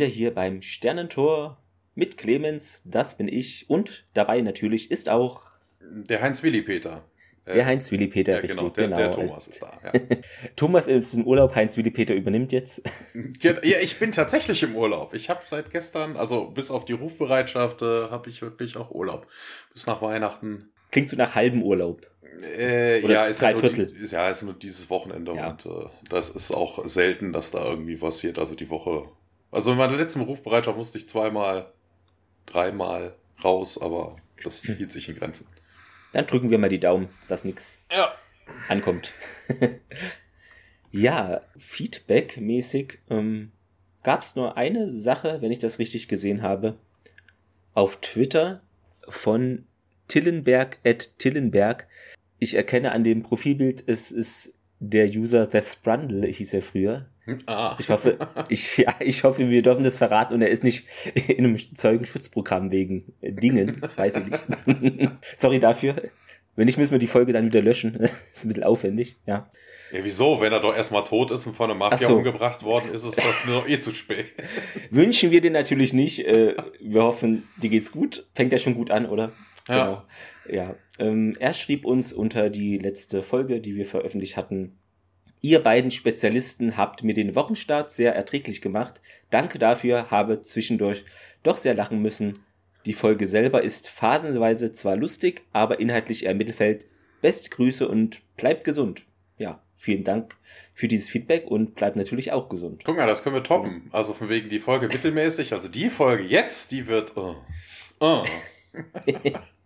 wieder hier beim Sternentor mit Clemens, das bin ich. Und dabei natürlich ist auch der Heinz-Willi-Peter. Der Heinz-Willi-Peter, ja, richtig. Genau, der, genau. der Thomas ist da. Ja. Thomas ist im Urlaub, Heinz-Willi-Peter übernimmt jetzt. Ja, ich bin tatsächlich im Urlaub. Ich habe seit gestern, also bis auf die Rufbereitschaft, äh, habe ich wirklich auch Urlaub. Bis nach Weihnachten. Klingt so nach halbem Urlaub. Äh, ja, ist ja, die, ist, ja, ist nur dieses Wochenende Ja. und äh, das ist auch selten, dass da irgendwie passiert. Also die Woche. Also in meiner letzten Rufbereitschaft musste ich zweimal, dreimal raus, aber das Hm. hielt sich in Grenzen. Dann drücken wir mal die Daumen, dass nichts Ja. ankommt. ja, Feedback-mäßig ähm, gab es nur eine Sache, wenn ich das richtig gesehen habe, auf Twitter von Tillenberg at Tillenberg. Ich erkenne an dem Profilbild, es ist der User Death Brundle, hieß er früher. Ah. Ich hoffe, ich, ja, ich hoffe, wir dürfen das verraten und er ist nicht in einem Zeugenschutzprogramm wegen äh, Dingen. Weiß ich nicht. Sorry dafür. Wenn nicht, müssen wir die Folge dann wieder löschen. ist ein bisschen aufwendig, ja. Ja, wieso? Wenn er doch erstmal tot ist und von der Mafia so. umgebracht worden ist, ist das nur eh zu spät. Wünschen wir den natürlich nicht. Äh, wir hoffen, dir geht's gut. Fängt ja schon gut an, oder? Ja. Genau. Ja. Ähm, er schrieb uns unter die letzte Folge, die wir veröffentlicht hatten. Ihr beiden Spezialisten habt mir den Wochenstart sehr erträglich gemacht. Danke dafür, habe zwischendurch doch sehr lachen müssen. Die Folge selber ist phasenweise zwar lustig, aber inhaltlich eher Mittelfeld. Beste Grüße und bleibt gesund. Ja, vielen Dank für dieses Feedback und bleibt natürlich auch gesund. Guck mal, das können wir toppen. Also von wegen die Folge mittelmäßig. Also die Folge jetzt, die wird. Oh. Oh.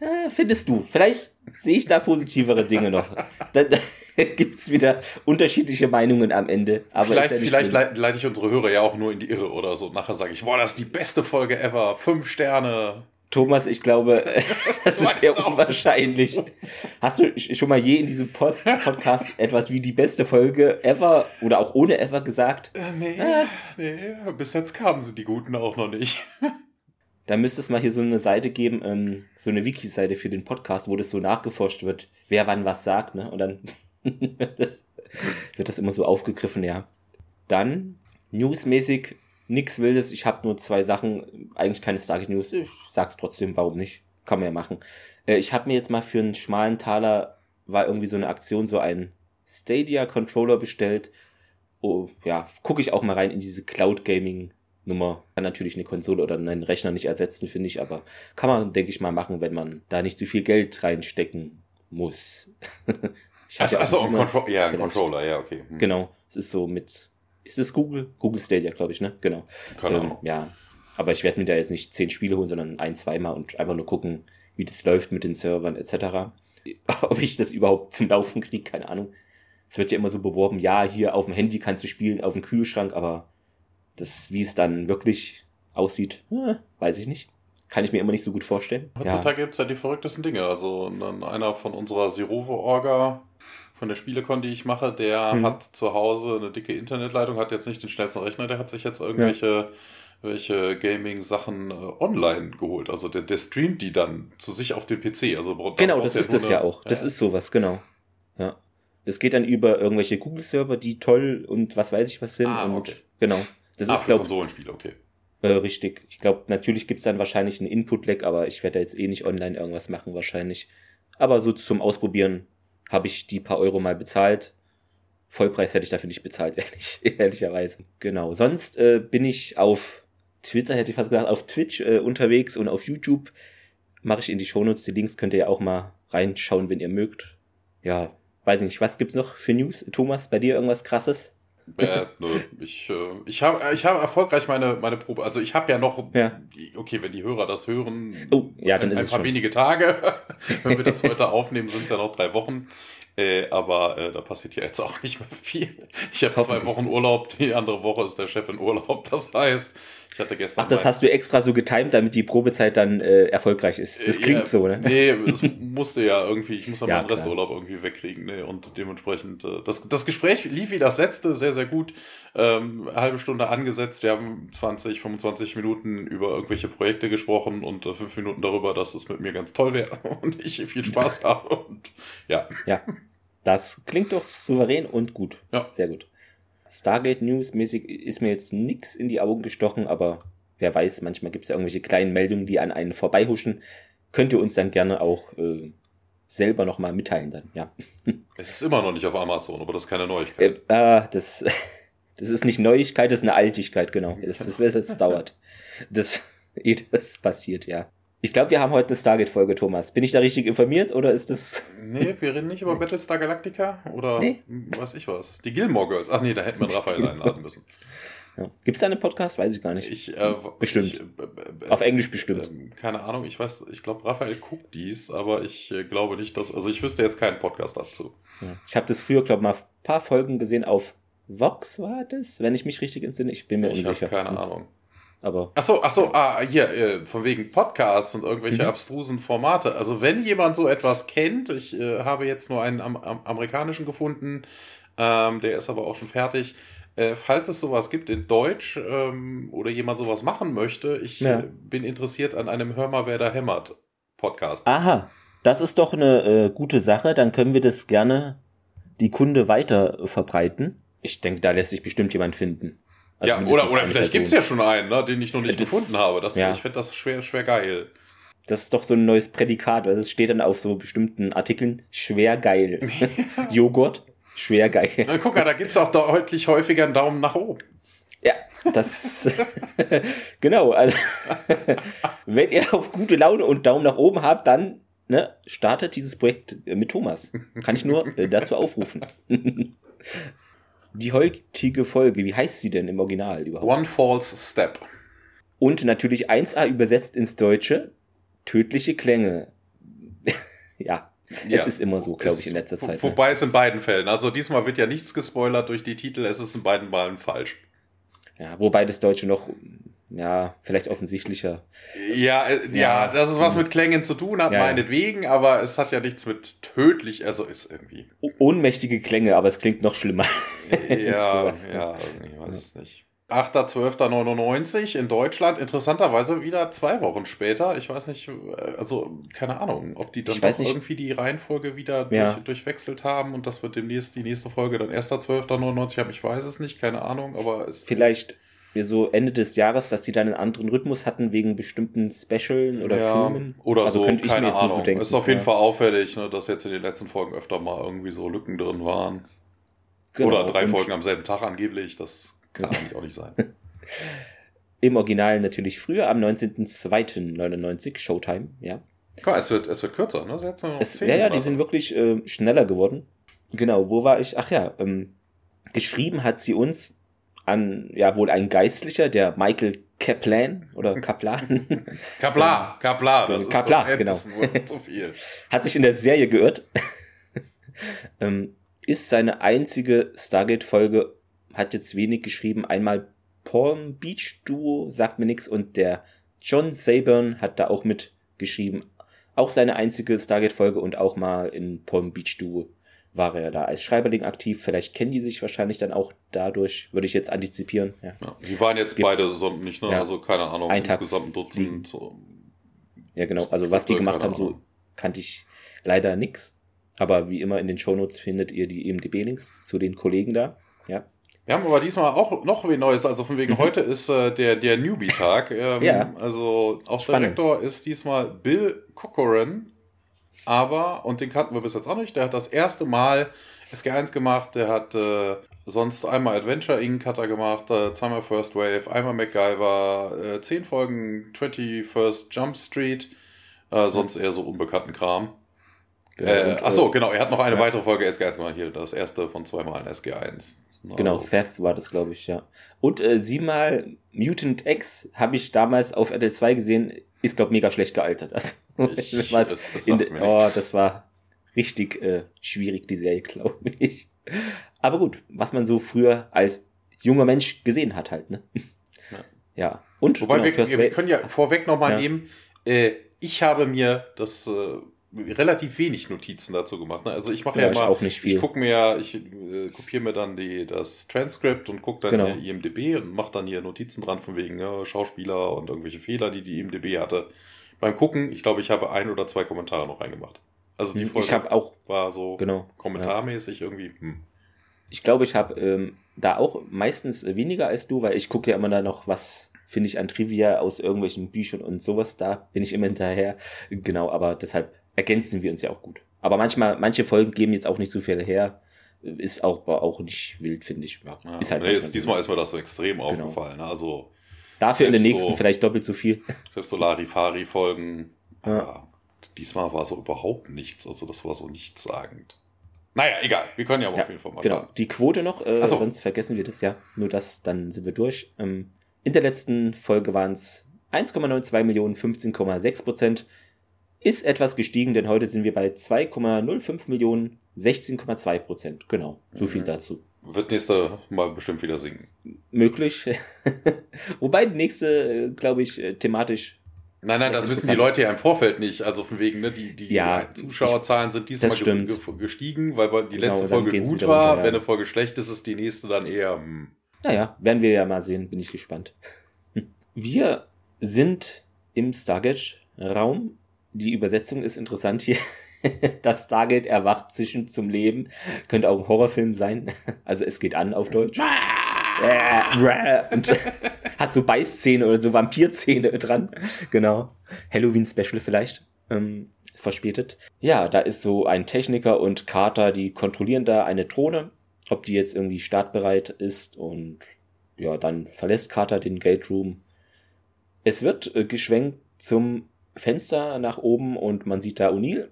Äh, findest du? Vielleicht sehe ich da positivere Dinge noch. Da, da gibt es wieder unterschiedliche Meinungen am Ende. Aber vielleicht ja vielleicht leite, ich unsere Hörer ja auch nur in die Irre oder so. Nachher sage ich, boah, das ist die beste Folge ever. Fünf Sterne. Thomas, ich glaube, das Das ist sehr unwahrscheinlich. Hast du sch- schon mal je in diesem Post Podcast etwas wie die beste Folge ever oder auch ohne ever gesagt? Äh, nee, Ah. nee, bis jetzt kamen sie die Guten auch noch nicht. Da müsste es mal hier so eine Seite geben, ähm, so eine Wiki-Seite für den Podcast, wo das so nachgeforscht wird, wer wann was sagt, ne? Und dann wird, das, wird das immer so aufgegriffen, ja. Dann, newsmäßig, nix Wildes. Ich habe nur zwei Sachen, eigentlich keine Stargate News. Ich sag's trotzdem, warum nicht? Kann man ja machen. Äh, ich habe mir jetzt mal für einen schmalen Taler, war irgendwie so eine Aktion, so ein Stadia-Controller bestellt. Oh, ja, gucke ich auch mal rein in diese Cloud-Gaming- Nummer kann natürlich eine Konsole oder einen Rechner nicht ersetzen, finde ich, aber kann man, denke ich mal, machen, wenn man da nicht zu viel Geld reinstecken muss. ich Achso, ja achso ein immer Contro ja, Controller, ja, okay. Hm. Genau, es ist so mit, ist es Google? Google Stadia, glaube ich, ne? Genau. Keine Ähm, ja, aber ich werde mir da jetzt nicht zehn Spiele holen, sondern ein, zweimal und einfach nur gucken, wie das läuft mit den Servern etc. Ob ich das überhaupt zum Laufen kriege, keine Ahnung. Es wird ja immer so beworben, ja, hier auf dem Handy kannst du spielen, auf dem Kühlschrank, aber das, wie es dann wirklich aussieht, äh, weiß ich nicht. Kann ich mir immer nicht so gut vorstellen. Ja. Heutzutage gibt's ja die verrücktesten Dinge. Also dann einer von unserer Sirovo-Orga, von der Spielecon, die ich mache, der Mhm. hat zu Hause eine dicke Internetleitung, hat jetzt nicht den schnellsten Rechner, der hat sich jetzt irgendwelche welche Gaming-Sachen äh, online geholt. Also der, der streamt die dann zu sich auf den PC. Also Genau, das ist das ja auch. Das ist sowas, genau. Ja. Das geht dann über irgendwelche Google-Server, die toll und was weiß ich was sind. Ah, und okay. genau. Das ah, ist, glaube ich, Konsolenspiele, okay. Äh, richtig. Ich glaube, natürlich gibt's dann wahrscheinlich einen Input-Lag, aber ich werde da jetzt eh nicht online irgendwas machen, wahrscheinlich. Aber so zum Ausprobieren habe ich die paar Euro mal bezahlt. Vollpreis hätte ich dafür nicht bezahlt, ehrlich, ehrlicherweise. Genau. Sonst äh, bin ich auf Twitter, hätte ich fast gesagt, auf Twitch äh, unterwegs und auf YouTube. Mache ich in die Shownotes. Die Links könnt ihr ja auch mal reinschauen, wenn ihr mögt. Ja, weiß ich nicht. Was gibt's noch für News? Thomas, bei dir irgendwas krasses? Äh, nö, ich äh, ich habe ich hab erfolgreich meine, meine Probe. Also ich habe ja noch, Ja. okay, wenn die Hörer das hören, Oh, ja, dann ein, ist ein paar schon. wenige Tage. wenn wir das heute aufnehmen, sind es ja noch drei Wochen. Äh, aber äh, da passiert ja jetzt auch nicht mehr viel. Ich habe zwei. Wochen Urlaub, die andere Woche ist der Chef in Urlaub. Das heißt, ich hatte gestern. Ach, das hast du extra so getimt, damit die Probezeit dann äh, erfolgreich ist. Das Äh, klingt ja, so, ne? Nee, es musste ja irgendwie, ich muss ja meinen. Resturlaub irgendwie wegkriegen. Nee, und dementsprechend, äh, das, das Gespräch lief wie das letzte, sehr, sehr gut. Ähm, eine halbe Stunde angesetzt. Wir haben 20, 25 Minuten über irgendwelche Projekte gesprochen und äh, fünf Minuten darüber, dass es mit mir ganz toll wäre und ich viel Spaß habe. Und ja, Ja. Das klingt doch souverän und gut. Ja. Sehr gut. Stargate News mäßig ist mir jetzt nichts in die Augen gestochen, aber wer weiß, manchmal gibt es ja irgendwelche kleinen Meldungen, die an einen vorbeihuschen. Könnt ihr uns dann gerne auch äh, selber nochmal mitteilen dann, ja. Es ist immer noch nicht auf Amazon, aber das ist keine Neuigkeit. Äh, ah, das, das ist nicht Neuigkeit, das ist eine Altigkeit, genau. Das, das, das, dauert. Das, ehe das passiert, ja. Ich glaube, wir haben heute eine Stargate-Folge, Thomas. Bin ich da richtig informiert oder ist das. Nee, wir reden nicht über Battlestar Galactica oder nee. was ich was. Die Gilmore Girls. Ach nee, da hätten wir Raphael einladen müssen. Ja. Gibt es da einen Podcast? Weiß ich gar nicht. Ich, äh, bestimmt. Ich, äh, Auf Englisch bestimmt. Äh, keine Ahnung, ich weiß, ich glaube, Raphael guckt dies, aber ich äh, glaube nicht, dass. Also ich wüsste jetzt keinen Podcast dazu. Ja. Ich habe das früher, glaube ich, mal ein paar Folgen gesehen auf Vox war das, wenn ich mich richtig entsinne. Ich bin mir ich unsicher. Ich habe keine Ahnung. Aber ach so, ach so, ah, hier, äh, von wegen Podcasts und irgendwelche mhm. abstrusen Formate. Also wenn jemand so etwas kennt, ich äh, habe jetzt nur einen am, am amerikanischen gefunden, ähm, der ist aber auch schon fertig. Äh, falls es sowas gibt in Deutsch ähm, oder jemand sowas machen möchte, ich ja. Äh, bin interessiert an einem Hör mal, wer da hämmert Podcast. Aha, das ist doch eine äh, gute Sache. Dann können wir das gerne die Kunde weiter verbreiten. Ich denke, da lässt sich bestimmt jemand finden. Also ja, oder, oder vielleicht gibt es ja schon einen, ne, den ich noch nicht das, gefunden habe. Das, ja. Ich finde das schwer, schwer geil. Das ist doch so ein neues Prädikat. Also es steht dann auf so bestimmten Artikeln schwer geil. Joghurt, schwer geil. Na, guck mal, da gibt es auch deutlich häufiger einen Daumen nach oben. Ja, das genau. Also wenn ihr auf gute Laune und Daumen nach oben habt, dann ne, startet dieses Projekt mit Thomas. Kann ich nur äh, dazu aufrufen die heutige Folge, wie heißt sie denn im Original überhaupt? One False Step. Und natürlich 1a übersetzt ins Deutsche, tödliche Klänge. ja, ja, es ist immer so, glaube ich, in letzter Zeit. Wobei ne? es in beiden Fällen. Also diesmal wird ja nichts gespoilert durch die Titel, es ist in beiden Malen falsch. Ja, wobei das Deutsche noch ja, vielleicht offensichtlicher. Ja, äh, ja, ja, dass es was mit Klängen zu tun hat, ja, meinetwegen, aber es hat ja nichts mit tödlich, also ist irgendwie. Ohnmächtige Klänge, aber es klingt noch schlimmer. Ja, ja, irgendwie weiß es nicht. 8.12.99 in Deutschland, interessanterweise wieder zwei Wochen später. Ich weiß nicht, äh, also keine Ahnung, ob die dann irgendwie die Reihenfolge wieder ja. durch, durchwechselt haben und das wird demnächst die nächste Folge dann 1.12.99 haben. Ich weiß es nicht, keine Ahnung, aber es. Vielleicht so Ende des Jahres, dass sie dann einen anderen Rhythmus hatten wegen bestimmten Specialen oder ja, Filmen. Oder also so, könnte ich keine mir jetzt Ahnung. So ist auf jeden ja. Fall auffällig, ne, dass jetzt in den letzten Folgen öfter mal irgendwie so Lücken drin waren. Genau. Oder drei Folgen am selben Tag angeblich, das kann eigentlich auch nicht sein. Im Original natürlich früher, am 19.02.99, Showtime, ja. Klar, es wird, es wird kürzer, ne? Sie es, ja, ja, die sind wirklich äh, schneller geworden. Genau, wo war ich? Ach ja, ähm, geschrieben hat sie uns an, ja, wohl ein Geistlicher, der Michael Kaplan oder Kaplan. Kaplan, Kaplan, das Kaplan, ist das genau. zu viel. Hat sich in der Serie geirrt. ähm, ist seine einzige Stargate-Folge, hat jetzt wenig geschrieben. Einmal Palm Beach Duo, sagt mir nichts, und der John Saburn hat da auch mitgeschrieben. Auch seine einzige Stargate-Folge und auch mal in Palm Beach Duo war er da als Schreiberling aktiv. Vielleicht kennen die sich wahrscheinlich dann auch dadurch, würde ich jetzt antizipieren. Ja. ja die waren jetzt Gibt, beide so nicht, ne? Ja, also keine Ahnung, insgesamt ein Dutzend. Ja, genau. Also was die gemacht haben, so kannte ich leider nix. Aber wie immer in den Shownotes findet ihr die EMDB-Links zu den Kollegen da. Ja. Wir haben aber diesmal auch noch wie Neues. Also von wegen mhm. heute ist äh, der, der Newbie-Tag. Ähm, ja. Also auch Spannend. Direktor ist diesmal Bill Corcoran aber, und den kannten wir bis jetzt auch nicht, der hat das erste Mal SG1 gemacht, der hat äh, sonst einmal Adventure Inc. hat er gemacht, äh, zweimal First Wave, einmal MacGyver, äh, zehn Folgen 21st Jump Street, äh, sonst eher so unbekannten Kram. Äh, achso, äh, genau, er hat noch eine ja. weitere Folge SG1 gemacht, hier, das erste von zweimal SG1. Genau, also. Seth war das, glaube ich, ja. Und äh, siebenmal Mutant X habe ich damals auf RTL2 gesehen, ist, glaube ich, mega schlecht gealtert. Also, ich, das, das, in, oh, das war richtig äh, schwierig, die Serie, glaube ich. Aber gut, was man so früher als junger Mensch gesehen hat, halt, ne? Ja. ja. Und Wobei genau, wir, wir können ja vorweg nochmal ja. nehmen, äh, ich habe mir das äh, relativ wenig Notizen dazu gemacht. Ne? Also ich mache ja, ja mal, auch nicht viel. ich gucke mir, ich äh, kopiere mir dann die, das Transkript und gucke dann genau. IMDB und mache dann hier Notizen dran von wegen ja, Schauspieler und irgendwelche Fehler, die die IMDB hatte. Beim Gucken, ich glaube, ich habe ein oder zwei Kommentare noch reingemacht. Also die Folge ich auch, war so genau, kommentarmäßig ja. irgendwie. Hm. Ich glaube, ich habe ähm, da auch meistens weniger als du, weil ich gucke ja immer da noch, was finde ich an Trivia aus irgendwelchen Büchern und sowas. Da bin ich immer hinterher. Genau, aber deshalb ergänzen wir uns ja auch gut. Aber manchmal, manche Folgen geben jetzt auch nicht so viel her. Ist auch, auch nicht wild, finde ich. Ja, ja, ist halt nee, ist, diesmal ist mir das so extrem genau. aufgefallen. Also Dafür in den nächsten so, vielleicht doppelt so viel. Selbst so Larifari-Folgen. Ja. Diesmal war so überhaupt nichts. Also das war so nichtssagend. Naja, egal. Wir können ja aber ja, auf jeden Fall mal. Genau. Die Quote noch, äh, so. sonst vergessen wir das ja. Nur das, dann sind wir durch. Ähm, in der letzten Folge waren es 1,92 Millionen, 15,6 Prozent. Ist etwas gestiegen, denn heute sind wir bei 2,05 Millionen, 16,2 Prozent. Genau, so mhm. viel dazu. Wird nächste Mal bestimmt wieder singen. Möglich. Wobei die nächste, glaube ich, äh, thematisch Nein, nein, das wissen die Leute ja im Vorfeld nicht. Also von wegen, ne, die, die ja, Zuschauerzahlen sind diesmal gestiegen, weil die genau, letzte Folge gut war. Runter, ja. Wenn eine Folge schlecht ist, ist die nächste dann eher. Hm. Naja, werden wir ja mal sehen, bin ich gespannt. Wir sind im Stargate-Raum. Die Übersetzung ist interessant hier. Das Stargate erwacht zwischen zum Leben. Könnte auch ein Horrorfilm sein. Also es geht an auf Deutsch. Und hat so Beißzähne oder so Vampirzähne dran. Genau. Halloween-Special vielleicht. Ähm, verspätet. Ja, da ist so ein Techniker und Carter, die kontrollieren da eine Drohne, ob die jetzt irgendwie startbereit ist und ja, dann verlässt Carter den Gate Room. Es wird äh, geschwenkt zum Fenster nach oben und man sieht da O'Neill.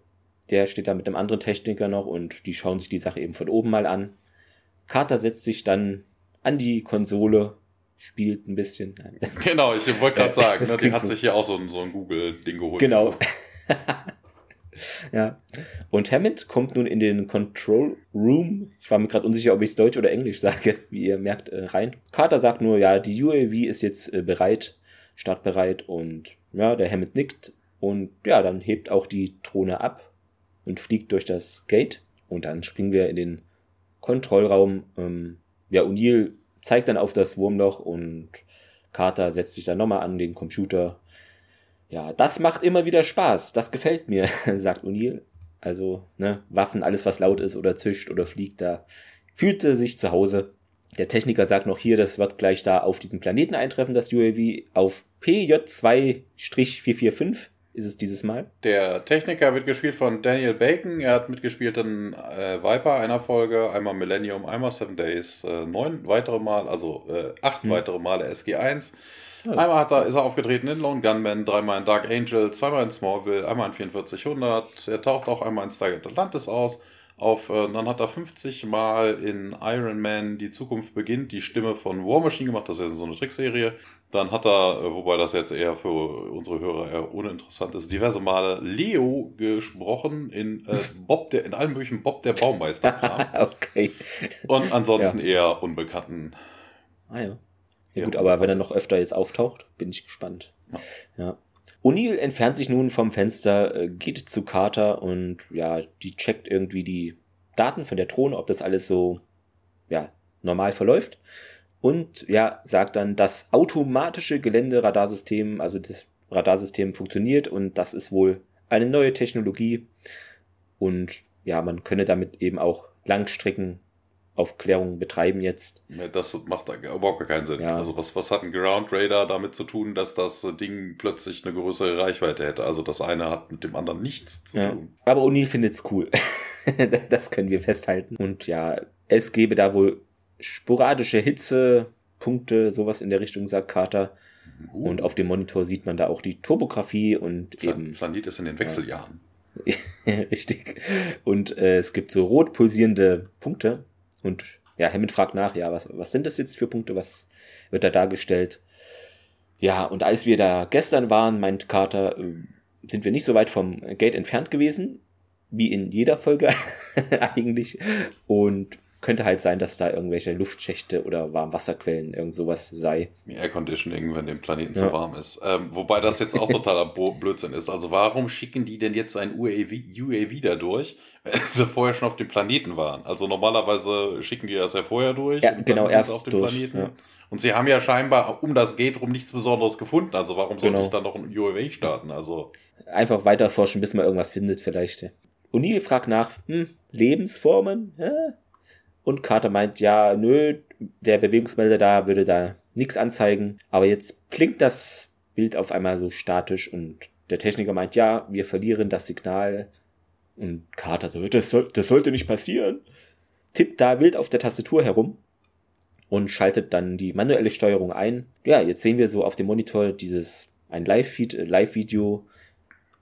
Der steht da mit einem anderen Techniker noch und die schauen sich die Sache eben von oben mal an. Carter setzt sich dann an die Konsole, spielt ein bisschen. Genau, ich wollte gerade sagen, ne, die hat so. sich hier auch so ein, so ein Google-Ding geholt. Genau. ja. Und Hammond kommt nun in den Control Room. Ich war mir gerade unsicher, ob ich es Deutsch oder Englisch sage, wie ihr merkt, äh, rein. Carter sagt nur, ja, die UAV ist jetzt äh, bereit, startbereit und ja, der Hammond nickt und ja, dann hebt auch die Drohne ab und fliegt durch das Gate und dann springen wir in den Kontrollraum. Ähm, ja, O'Neill zeigt dann auf das Wurmloch und Carter setzt sich dann nochmal an den Computer. Ja, das macht immer wieder Spaß. Das gefällt mir, sagt O'Neill. Also, ne, Waffen, alles was laut ist oder zischt oder fliegt, da fühlte sich zu Hause. Der Techniker sagt noch hier, das wird gleich da auf diesem Planeten eintreffen, das UAV, auf PJ2-445 ist es dieses Mal. Der Techniker wird gespielt von Daniel Bacon. Er hat mitgespielt in äh, Viper einer Folge, einmal Millennium, einmal Seven Days, äh, neun weitere Mal, also äh, acht hm. weitere Male SG1. Ja. Einmal hat er, ist er aufgetreten in Lone Gunman, dreimal in Dark Angel, zweimal in Smallville, einmal in 4400. Er taucht auch einmal in Stargate Atlantis aus auf, äh, dann hat er 50 Mal in Iron Man Die Zukunft beginnt die Stimme von War Machine gemacht, das ist ja so eine Trickserie. Dann hat er, äh, wobei das jetzt eher für unsere Hörer eher uninteressant ist, diverse Male Leo gesprochen in äh, Bob der, in allen möglichen Bob der Baumeister. okay. Und ansonsten ja. eher unbekannten. Ah ja. Ja gut, aber wenn er noch öfter jetzt auftaucht, bin ich gespannt. Ja. ja. O'Neill entfernt sich nun vom Fenster, äh, geht zu Carter und ja, die checkt irgendwie die Daten von der Drohne, ob das alles so ja, normal verläuft. Und ja, sagt dann, das automatische Geländeradarsystem, also das Radarsystem funktioniert und das ist wohl eine neue Technologie. Und ja, man könne damit eben auch Langstrecken Aufklärung betreiben jetzt. Ja, das macht überhaupt gar keinen Sinn. Ja. Also was, was hat ein Ground Radar damit zu tun, dass das Ding plötzlich eine größere Reichweite hätte? Also das eine hat mit dem anderen nichts zu ja. tun. Aber O'Neill findet's cool. das können wir festhalten. Und ja, es gäbe da wohl sporadische Hitzepunkte, sowas in der Richtung, sagt Carter. Uh. Und auf dem Monitor sieht man da auch die Topografie und Plan eben. Planet ist in den Wechseljahren. Richtig. Und äh, es gibt so rot pulsierende Punkte und ja, Hammond fragt nach, ja, was, was sind das jetzt für Punkte? Was wird da dargestellt? Ja, und als wir da gestern waren, meint Carter, äh, sind wir nicht so weit vom Gate entfernt gewesen, wie in jeder Folge eigentlich. Und könnte halt sein, dass da irgendwelche Luftschächte oder Warmwasserquellen, irgend sowas sei. Air Conditioning, wenn dem Planeten ja. zu warm ist. Ähm, wobei das jetzt auch totaler Blödsinn ist. Also warum schicken die denn jetzt ein UAV, UAV da durch, wenn sie vorher schon auf dem Planeten waren? Also normalerweise schicken die das ja vorher durch. Ja, genau, erst auf dem durch, Planeten. Ja. Und sie haben ja scheinbar um das Gate rum nichts Besonderes gefunden. Also warum sollte genau. ich dann noch ein UAV starten? Also einfach weiter forschen, bis man irgendwas findet vielleicht. O'Neill fragt nach, hm, Lebensformen? Ja? Und Carter meint, ja, nö, der Bewegungsmelder da würde da nichts anzeigen. Aber jetzt blinkt das Bild auf einmal so statisch und der Techniker meint, ja, wir verlieren das Signal. Und Carter so, das, soll, das sollte nicht passieren. Tippt da wild auf der Tastatur herum und schaltet dann die manuelle Steuerung ein. Ja, jetzt sehen wir so auf dem Monitor dieses, ein Live-Feed, äh, Live-Video.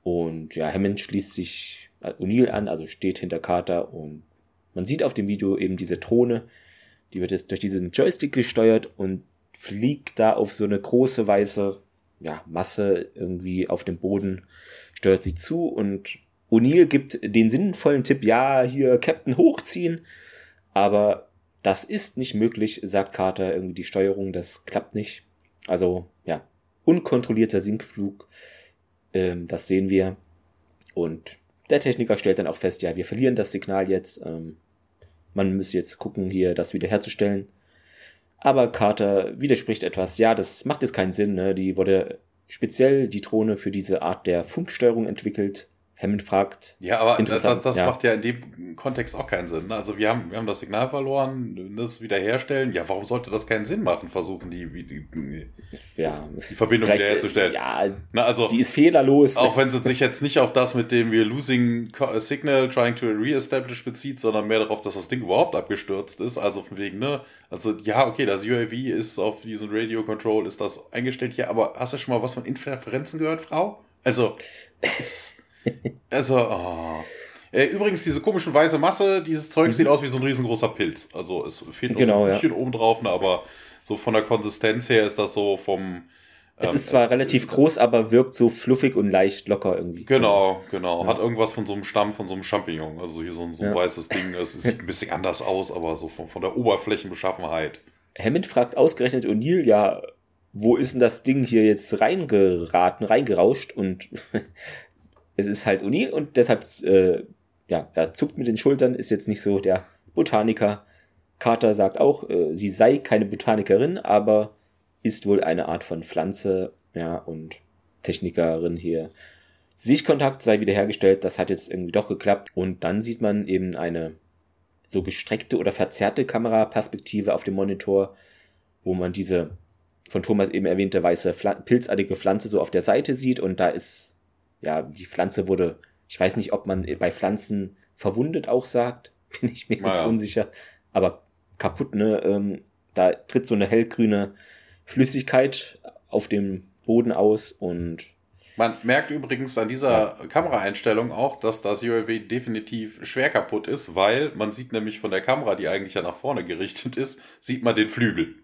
Und ja, Hammond schließt sich O'Neill an, also steht hinter Carter und man sieht auf dem Video eben diese Drohne, die wird jetzt durch diesen Joystick gesteuert und fliegt da auf so eine große weiße ja, Masse irgendwie auf dem Boden, steuert sie zu und O'Neill gibt den sinnvollen Tipp, ja, hier Captain hochziehen, aber das ist nicht möglich, sagt Carter, irgendwie die Steuerung, das klappt nicht. Also, ja, unkontrollierter Sinkflug, ähm, das sehen wir. Und der Techniker stellt dann auch fest, ja, wir verlieren das Signal jetzt. Ähm, man müsse jetzt gucken, hier das wiederherzustellen. Aber Carter widerspricht etwas. Ja, das macht jetzt keinen Sinn. Ne? Die wurde speziell die Drohne für diese Art der Funksteuerung entwickelt. Hammond fragt. Ja, aber das, das ja. macht ja in dem Kontext auch keinen Sinn. Ne? Also wir haben, wir haben das Signal verloren, das wiederherstellen. Ja, warum sollte das keinen Sinn machen, versuchen die, die, ja, die Verbindung wiederherzustellen? Ja, Na, also, die ist fehlerlos. Auch wenn es sich jetzt nicht auf das mit dem wir losing signal trying to re-establish bezieht, sondern mehr darauf, dass das Ding überhaupt abgestürzt ist. Also von wegen, ne? Also ja, okay, das UAV ist auf diesen Radio Control, ist das eingestellt hier, aber hast du schon mal was von Interferenzen gehört, Frau? Also, also, oh. Übrigens, diese komische weiße Masse, dieses Zeug mhm. sieht aus wie so ein riesengroßer Pilz. Also es fehlt genau, so ein bisschen ja. oben drauf, ne, aber so von der Konsistenz her ist das so vom. Es ähm, ist zwar es, relativ es ist, groß, aber wirkt so fluffig und leicht locker irgendwie. Genau, genau. Ja. Hat irgendwas von so einem Stamm, von so einem Champignon. Also hier so ein, so ein ja. weißes Ding. Es sieht ein bisschen anders aus, aber so von, von der Oberflächenbeschaffenheit. Hammond fragt ausgerechnet O'Neill, ja, wo ist denn das Ding hier jetzt reingeraten, reingerauscht? Und es ist halt O'Neill und deshalb, äh, ja, er zuckt mit den Schultern, ist jetzt nicht so der Botaniker. Carter sagt auch, äh, sie sei keine Botanikerin, aber ist wohl eine Art von Pflanze, ja, und Technikerin hier. Sichtkontakt sei wiederhergestellt, das hat jetzt irgendwie doch geklappt. Und dann sieht man eben eine so gestreckte oder verzerrte Kameraperspektive auf dem Monitor, wo man diese von Thomas eben erwähnte weiße pilzartige Pflanze so auf der Seite sieht und da ist ja, die Pflanze wurde, ich weiß nicht, ob man bei Pflanzen verwundet auch sagt, bin ich mir jetzt ja. unsicher, aber kaputt, ne? Ähm, da tritt so eine hellgrüne Flüssigkeit auf dem Boden aus und man merkt übrigens an dieser ja. Kameraeinstellung auch, dass das UAV definitiv schwer kaputt ist, weil man sieht nämlich von der Kamera, die eigentlich ja nach vorne gerichtet ist, sieht man den Flügel,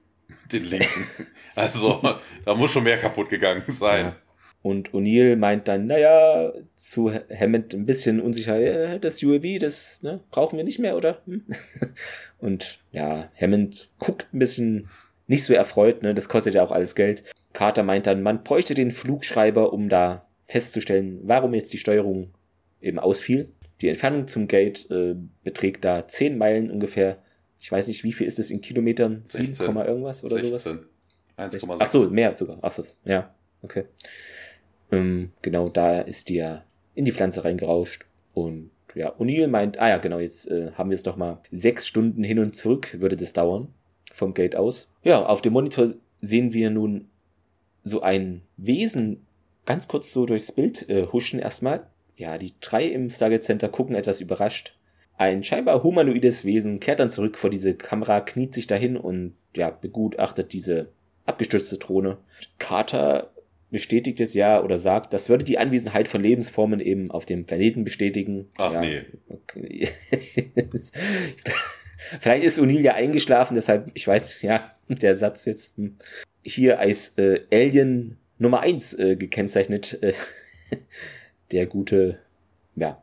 den linken. also da muss schon mehr kaputt gegangen sein. Ja. Und O'Neill meint dann, naja, zu Hammond ein bisschen unsicher, das UAV, das ne, brauchen wir nicht mehr, oder? Hm? Und ja, Hammond guckt ein bisschen nicht so erfreut, ne? das kostet ja auch alles Geld. Carter meint dann, man bräuchte den Flugschreiber, um da festzustellen, warum jetzt die Steuerung eben ausfiel. Die Entfernung zum Gate äh, beträgt da 10 Meilen ungefähr. Ich weiß nicht, wie viel ist es in Kilometern? 7, irgendwas oder 16. sowas? 1,6. Ach so, mehr sogar. Ach so, ja, okay. Ähm, genau, da ist die ja in die Pflanze reingerauscht. Und ja, O'Neill meint, ah ja, genau, jetzt äh, haben wir es doch mal. Sechs Stunden hin und zurück würde das dauern. Vom Gate aus. Ja, auf dem Monitor sehen wir nun so ein Wesen ganz kurz so durchs Bild äh, huschen erstmal. Ja, die drei im Stargate Center gucken etwas überrascht. Ein scheinbar humanoides Wesen kehrt dann zurück vor diese Kamera, kniet sich dahin und ja, begutachtet diese abgestürzte Drohne. Carter bestätigt es ja oder sagt, das würde die Anwesenheit von Lebensformen eben auf dem Planeten bestätigen. Ach ja, nee. Okay. Vielleicht ist O'Neill ja eingeschlafen, deshalb, ich weiß, ja, der Satz jetzt hm, hier als äh, Alien Nummer 1 äh, gekennzeichnet. Äh, der gute, ja,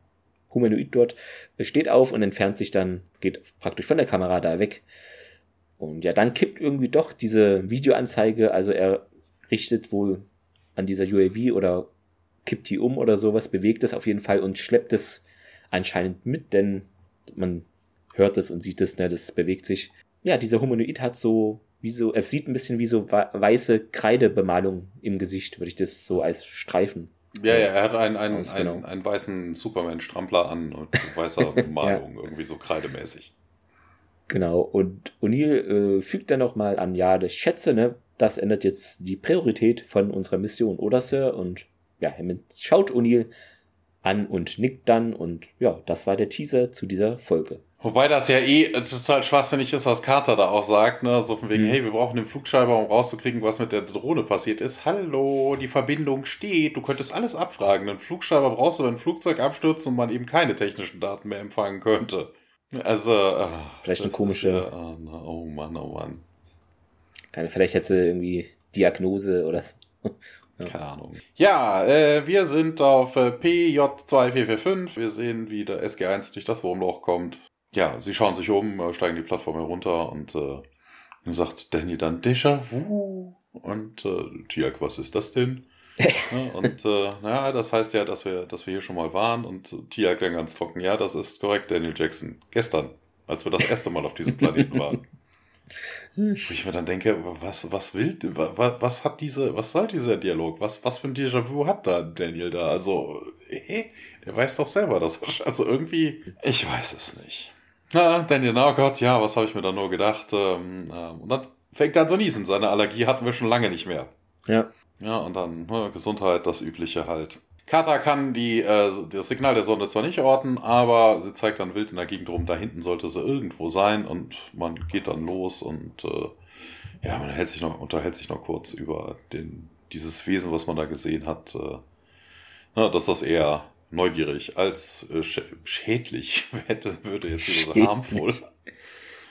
Humanoid dort äh, steht auf und entfernt sich dann, geht praktisch von der Kamera da weg. Und ja, dann kippt irgendwie doch diese Videoanzeige, also er richtet wohl an dieser UAV oder kippt die um oder sowas, bewegt es auf jeden Fall und schleppt es anscheinend mit, denn man hört es und sieht es, ne, das bewegt sich. Ja, dieser Humanoid hat so, wie so, es sieht ein bisschen wie so weiße Kreidebemalung im Gesicht, würde ich das so als Streifen. Ja, ja, er hat einen, einen, einen, genau. einen weißen Superman-Strampler an und weißer Bemalung, ja. irgendwie so kreidemäßig. Genau, und O'Neill äh, fügt dann nochmal an, ja, ich schätze, ne, das ändert jetzt die Priorität von unserer Mission, oder Sir? Und ja, Hammond schaut O'Neill an und nickt dann und ja, das war der Teaser zu dieser Folge. Wobei das ja eh total schwachsinnig ist, was Carter da auch sagt, ne? So von wegen, mhm. hey, wir brauchen den Flugschreiber, um rauszukriegen, was mit der Drohne passiert ist. Hallo, die Verbindung steht, du könntest alles abfragen. Einen Flugschreiber brauchst du, wenn ein Flugzeug abstürzt und man eben keine technischen Daten mehr empfangen könnte. Also, ach, vielleicht eine komische. Ist, oh, oh Mann, oh Mann. Keine, vielleicht hätte sie irgendwie Diagnose oder so. Ja. Keine Ahnung. Ja, äh, wir sind auf äh, PJ2445. Wir sehen, wie der SG1 durch das Wurmloch kommt. Ja, sie schauen sich um, äh, steigen die Plattform herunter und äh, sagt Danny dann Déjà-vu. Und äh, Tiak, was ist das denn? ja, und äh, naja, das heißt ja, dass wir, dass wir hier schon mal waren. Und Tiak dann ganz trocken, ja, das ist korrekt, Daniel Jackson. Gestern, als wir das erste Mal auf diesem Planeten waren. Wo ich mir dann denke, was, was will, was, was hat diese, was soll dieser Dialog? Was, was für ein Déjà-vu hat da Daniel da? Also, eh, der weiß doch selber, dass also irgendwie, ich weiß es nicht. Na, Daniel, na oh Gott, ja, was habe ich mir da nur gedacht? Ähm, ähm, und dann fängt er an zu niesen. Seine Allergie hatten wir schon lange nicht mehr. Ja. Ja, und dann ne, Gesundheit, das Übliche halt. Kata kann die, äh, das Signal der Sonde zwar nicht orten, aber sie zeigt dann wild in der Gegend rum, da hinten sollte sie irgendwo sein und man geht dann los und äh, ja, man hält sich noch, unterhält sich noch kurz über den, dieses Wesen, was man da gesehen hat, äh, na, dass das eher neugierig als äh, schädlich hätte, würde jetzt wieder so harmful,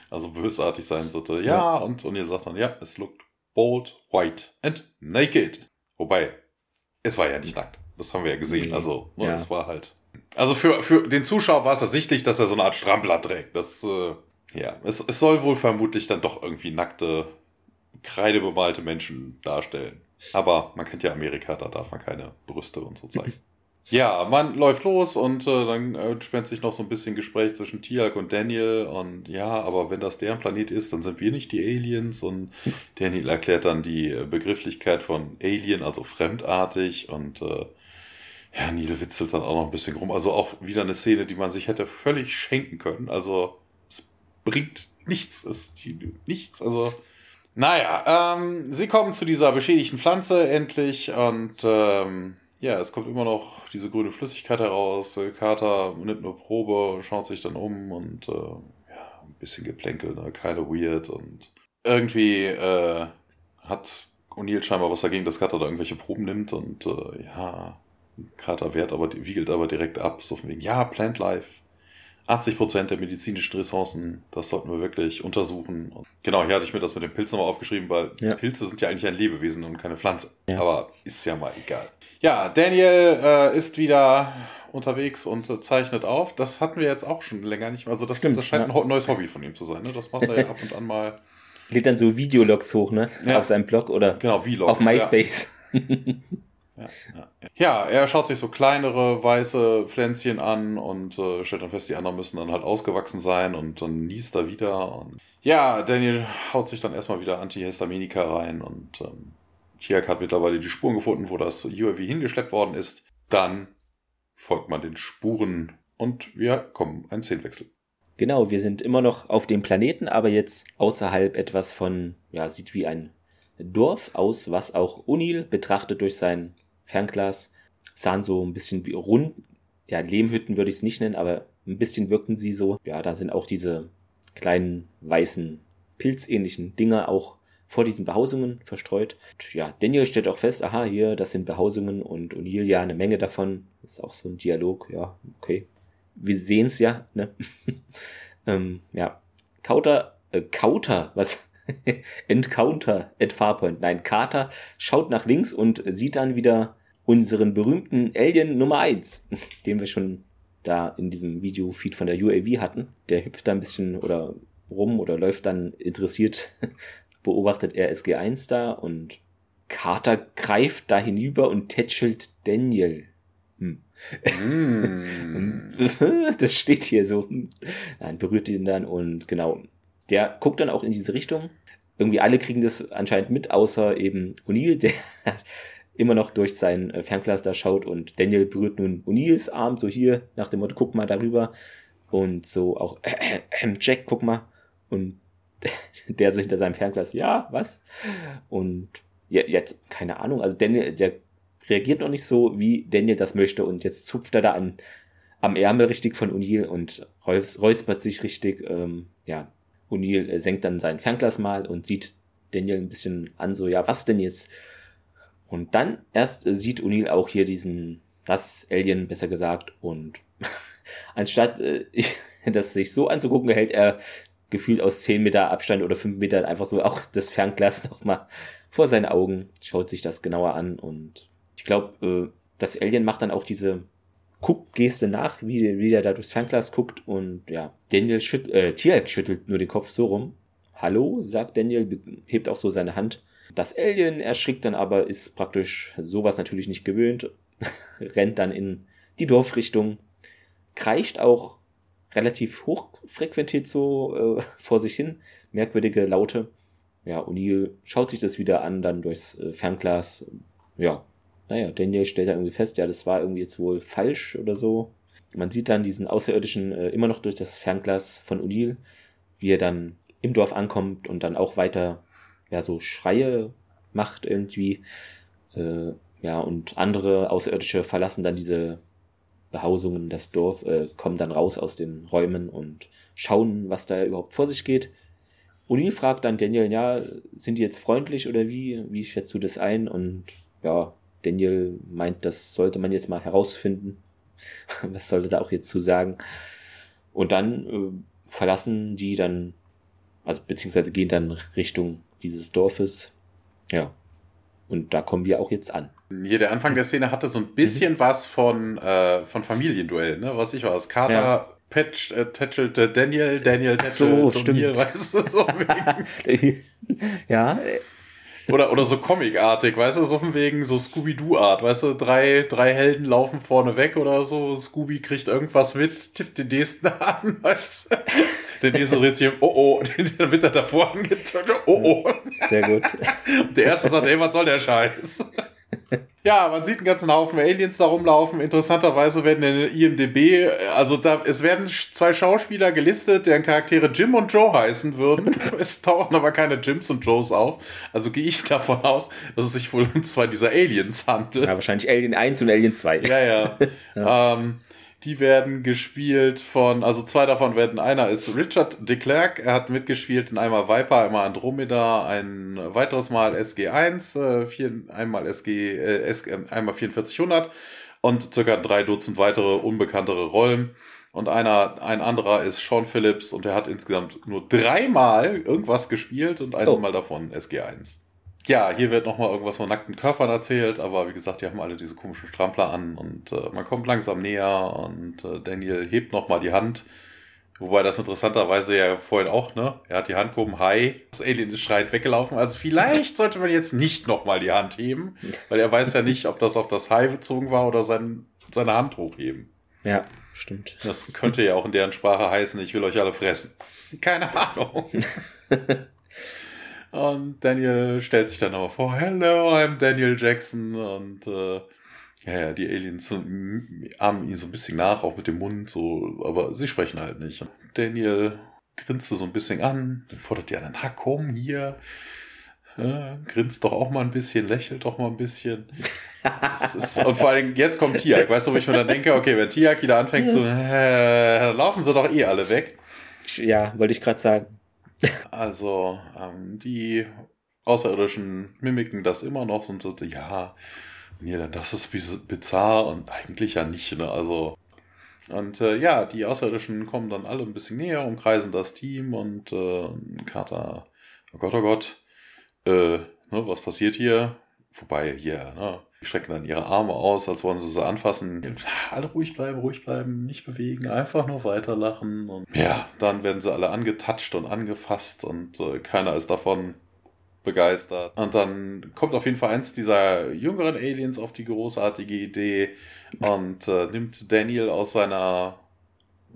also bösartig sein sollte. Ja, ja. und, und ihr sagt dann, ja, es looked bold, white and naked. Wobei, es war ja nicht nackt. Das haben wir ja gesehen. Also, ne, ja. das war halt. Also für, für den Zuschauer war es ersichtlich, dass er so eine Art Strampler trägt. Das, äh, ja, es, es soll wohl vermutlich dann doch irgendwie nackte, kreidebemalte Menschen darstellen. Aber man kennt ja Amerika, da darf man keine Brüste und so zeigen. Ja, man läuft los und äh, dann äh, spennt sich noch so ein bisschen Gespräch zwischen Tiak und Daniel und ja, aber wenn das deren Planet ist, dann sind wir nicht die Aliens und Daniel erklärt dann die Begrifflichkeit von Alien, also fremdartig und äh, ja, Neil witzelt dann auch noch ein bisschen rum. Also auch wieder eine Szene, die man sich hätte völlig schenken können. Also es bringt nichts, es dient nichts. Also naja, ähm, sie kommen zu dieser beschädigten Pflanze endlich und ähm, ja, es kommt immer noch diese grüne Flüssigkeit heraus. Carter nimmt eine Probe, schaut sich dann um und äh, ja, ein bisschen Geplänkel, ne? Keine weird und irgendwie äh, hat O'Neill scheinbar was dagegen, dass Carter da irgendwelche Proben nimmt und äh, ja, Carter wehrt aber, wiegelt aber direkt ab, so von wegen, ja, Plant Life, 80% der medizinischen Ressourcen, das sollten wir wirklich untersuchen. Und genau, hier hatte ich mir das mit den Pilzen nochmal aufgeschrieben, weil ja. Pilze sind ja eigentlich ein Lebewesen und keine Pflanze. Ja. Aber ist ja mal egal. Ja, Daniel äh, ist wieder unterwegs und äh, zeichnet auf. Das hatten wir jetzt auch schon länger nicht mehr. Also das, Stimmt, das scheint ja. ein neues Hobby von ihm zu sein. Ne? Das macht er ja ab und an mal. Lädt dann so Videologs hoch, ne? Auf seinem Blog oder genau, Vlogs, auf MySpace. Ja, er schaut sich so kleinere weiße Pflänzchen an und äh, stellt dann fest, die anderen müssen dann halt ausgewachsen sein und dann niest er wieder. Und ja, Daniel haut sich dann erstmal wieder Antihistaminika rein und ähm, Tiak hat mittlerweile die Spuren gefunden, wo das UAV hingeschleppt worden ist. Dann folgt man den Spuren und wir kommen einen Szenenwechsel. Genau, wir sind immer noch auf dem Planeten, aber jetzt außerhalb etwas von, ja, sieht wie ein Dorf aus, was auch Unil betrachtet durch sein Fernglas, sahen so ein bisschen wie rund, ja, Lehmhütten würde ich es nicht nennen, aber ein bisschen wirkten sie so. Ja, da sind auch diese kleinen weißen pilzähnlichen Dinger auch vor diesen Behausungen verstreut. Und ja, Daniel stellt auch fest, aha, hier, das sind Behausungen und O'Neill ja eine Menge davon. Das ist auch so ein Dialog, ja, okay. Wir sehen es ja, ne? ähm, ja. Kauter, äh, Kauter, was? Encounter at Farpoint. Nein, Carter schaut nach links und sieht dann wieder unseren berühmten Alien Nummer 1, den wir schon da in diesem Video-Feed von der UAV hatten. Der hüpft da ein bisschen oder rum oder läuft dann interessiert, beobachtet er SG1 da und Carter greift da hinüber und tätschelt Daniel. Hm. Mm. das steht hier so. Nein, berührt ihn dann und genau, der guckt dann auch in diese Richtung. Irgendwie alle kriegen das anscheinend mit, außer eben O'Neill, der immer noch durch sein äh, Fernglas da schaut und Daniel berührt nun O'Neills Arm, so hier nach dem Motto, guck mal darüber. Und so auch, äh, äh, Jack, guck mal. Und der so hinter seinem Fernglas, ja, was? Und ja, jetzt, keine Ahnung, also Daniel, der reagiert noch nicht so, wie Daniel das möchte. Und jetzt zupft er da an, am Ärmel richtig von O'Neill und räuspert sich richtig. Ähm, ja, O'Neill äh, senkt dann sein Fernglas mal und sieht Daniel ein bisschen an, so, ja, was denn jetzt? Und dann erst äh, sieht O'Neill auch hier diesen, das Alien, besser gesagt, und anstatt äh, das sich so anzugucken, hält er gefühlt aus 10 Meter Abstand oder 5 Metern einfach so auch das Fernglas nochmal vor seinen Augen, schaut sich das genauer an und ich glaube, äh, das Alien macht dann auch diese Guckgeste nach, wie, wie der da durchs Fernglas guckt und ja, Daniel schüttelt, äh, Tialk schüttelt nur den Kopf so rum. Hallo, sagt Daniel, hebt auch so seine Hand. Das Alien erschrickt dann aber, ist praktisch sowas natürlich nicht gewöhnt, rennt dann in die Dorfrichtung, kreischt auch relativ hochfrequentiert so äh, vor sich hin, merkwürdige Laute. Ja, O'Neill schaut sich das wieder an, dann durchs äh, Fernglas. Ja, naja, Daniel stellt da irgendwie fest, ja, das war irgendwie jetzt wohl falsch oder so. Man sieht dann diesen Außerirdischen äh, immer noch durch das Fernglas von O'Neill, wie er dann im Dorf ankommt und dann auch weiter, ja, so Schreie macht irgendwie. Äh, ja, und andere Außerirdische verlassen dann diese Behausungen, das Dorf, äh, kommen dann raus aus den Räumen und schauen, was da überhaupt vor sich geht. O'Neill fragt dann Daniel, ja, sind die jetzt freundlich oder wie? Wie schätzt du das ein? Und ja, Daniel meint, das sollte man jetzt mal herausfinden. Was sollte da auch jetzt zu sagen? Und dann äh, verlassen die dann, also beziehungsweise gehen dann Richtung dieses Dorfes. Ja. Und da kommen wir auch jetzt an. Hier, der Anfang der Szene hatte so ein bisschen mhm. was von, äh, von Familienduell, ne? Was ich weiß. Carter ja. Patch, äh, tätschelte Daniel, Daniel tätschelte so, stimmt. Mir, weißt du, so ja, oder, oder so Comic-artig, weißt du, so von wegen so Scooby-Doo-Art, weißt du, drei, drei Helden laufen vorne weg oder so, Scooby kriegt irgendwas mit, tippt den nächsten an, weißt du. Der nächste dreht sich, oh oh, dann wird er davor angezeigt, oh oh. Sehr gut. Der erste sagt, ey, was soll der Scheiß? Ja, man sieht einen ganzen Haufen Aliens da rumlaufen. Interessanterweise werden in der IMDB, also da, es werden zwei Schauspieler gelistet, deren Charaktere Jim und Joe heißen würden. es tauchen aber keine Jims und Joes auf. Also gehe ich davon aus, dass es sich wohl um zwei dieser Aliens handelt. Ja, wahrscheinlich Alien 1 und Alien 2. Ja, ja. ja. Ähm, die werden gespielt von, also zwei davon werden, einer ist Richard de Klerk, er hat mitgespielt in einmal Viper, einmal Andromeda, ein weiteres Mal SG1, äh, vier, einmal SG, äh, SG, äh, einmal 4400 und circa drei Dutzend weitere unbekanntere Rollen. Und einer, ein anderer ist Sean Phillips und er hat insgesamt nur dreimal irgendwas gespielt und einmal oh. davon SG1. Ja, hier wird nochmal irgendwas von nackten Körpern erzählt, aber wie gesagt, die haben alle diese komischen Strampler an und äh, man kommt langsam näher und äh, Daniel hebt nochmal die Hand. Wobei das interessanterweise ja vorhin auch, ne? Er hat die Hand gehoben, hi. Das Alien ist schreiend weggelaufen. Also vielleicht sollte man jetzt nicht nochmal die Hand heben, weil er weiß ja nicht, ob das auf das Hi bezogen war oder sein, seine Hand hochheben. Ja, stimmt. Das könnte ja auch in deren Sprache heißen, ich will euch alle fressen. Keine Ahnung. Und Daniel stellt sich dann aber vor, hello, I'm Daniel Jackson. Und äh, ja, ja, die Aliens ahmen ihn so ein bisschen nach, auch mit dem Mund, so, aber sie sprechen halt nicht. Daniel grinst so ein bisschen an, fordert die anderen, ha, komm hier. Ja, grinst doch auch mal ein bisschen, lächelt doch mal ein bisschen. Ist, und vor allem, jetzt kommt Tiak. Weißt du, wo ich mir dann denke, okay, wenn Tiak wieder anfängt zu, äh, laufen sie doch eh alle weg. Ja, wollte ich gerade sagen. Also, ähm, die Außerirdischen mimiken das immer noch und so, ja, nee, das ist bizarr und eigentlich ja nicht, ne? Also, und äh, ja, die Außerirdischen kommen dann alle ein bisschen näher, umkreisen das Team und äh, Carter, oh Gott, oh Gott, äh, ne, was passiert hier? Vorbei hier, ne? Die strecken dann ihre Arme aus, als wollen sie sie anfassen. Alle ruhig bleiben, ruhig bleiben, nicht bewegen, einfach nur weiterlachen. Und ja, dann werden sie alle angetatscht und angefasst und äh, keiner ist davon begeistert. Und dann kommt auf jeden Fall eins dieser jüngeren Aliens auf die großartige Idee und äh, nimmt Daniel aus seiner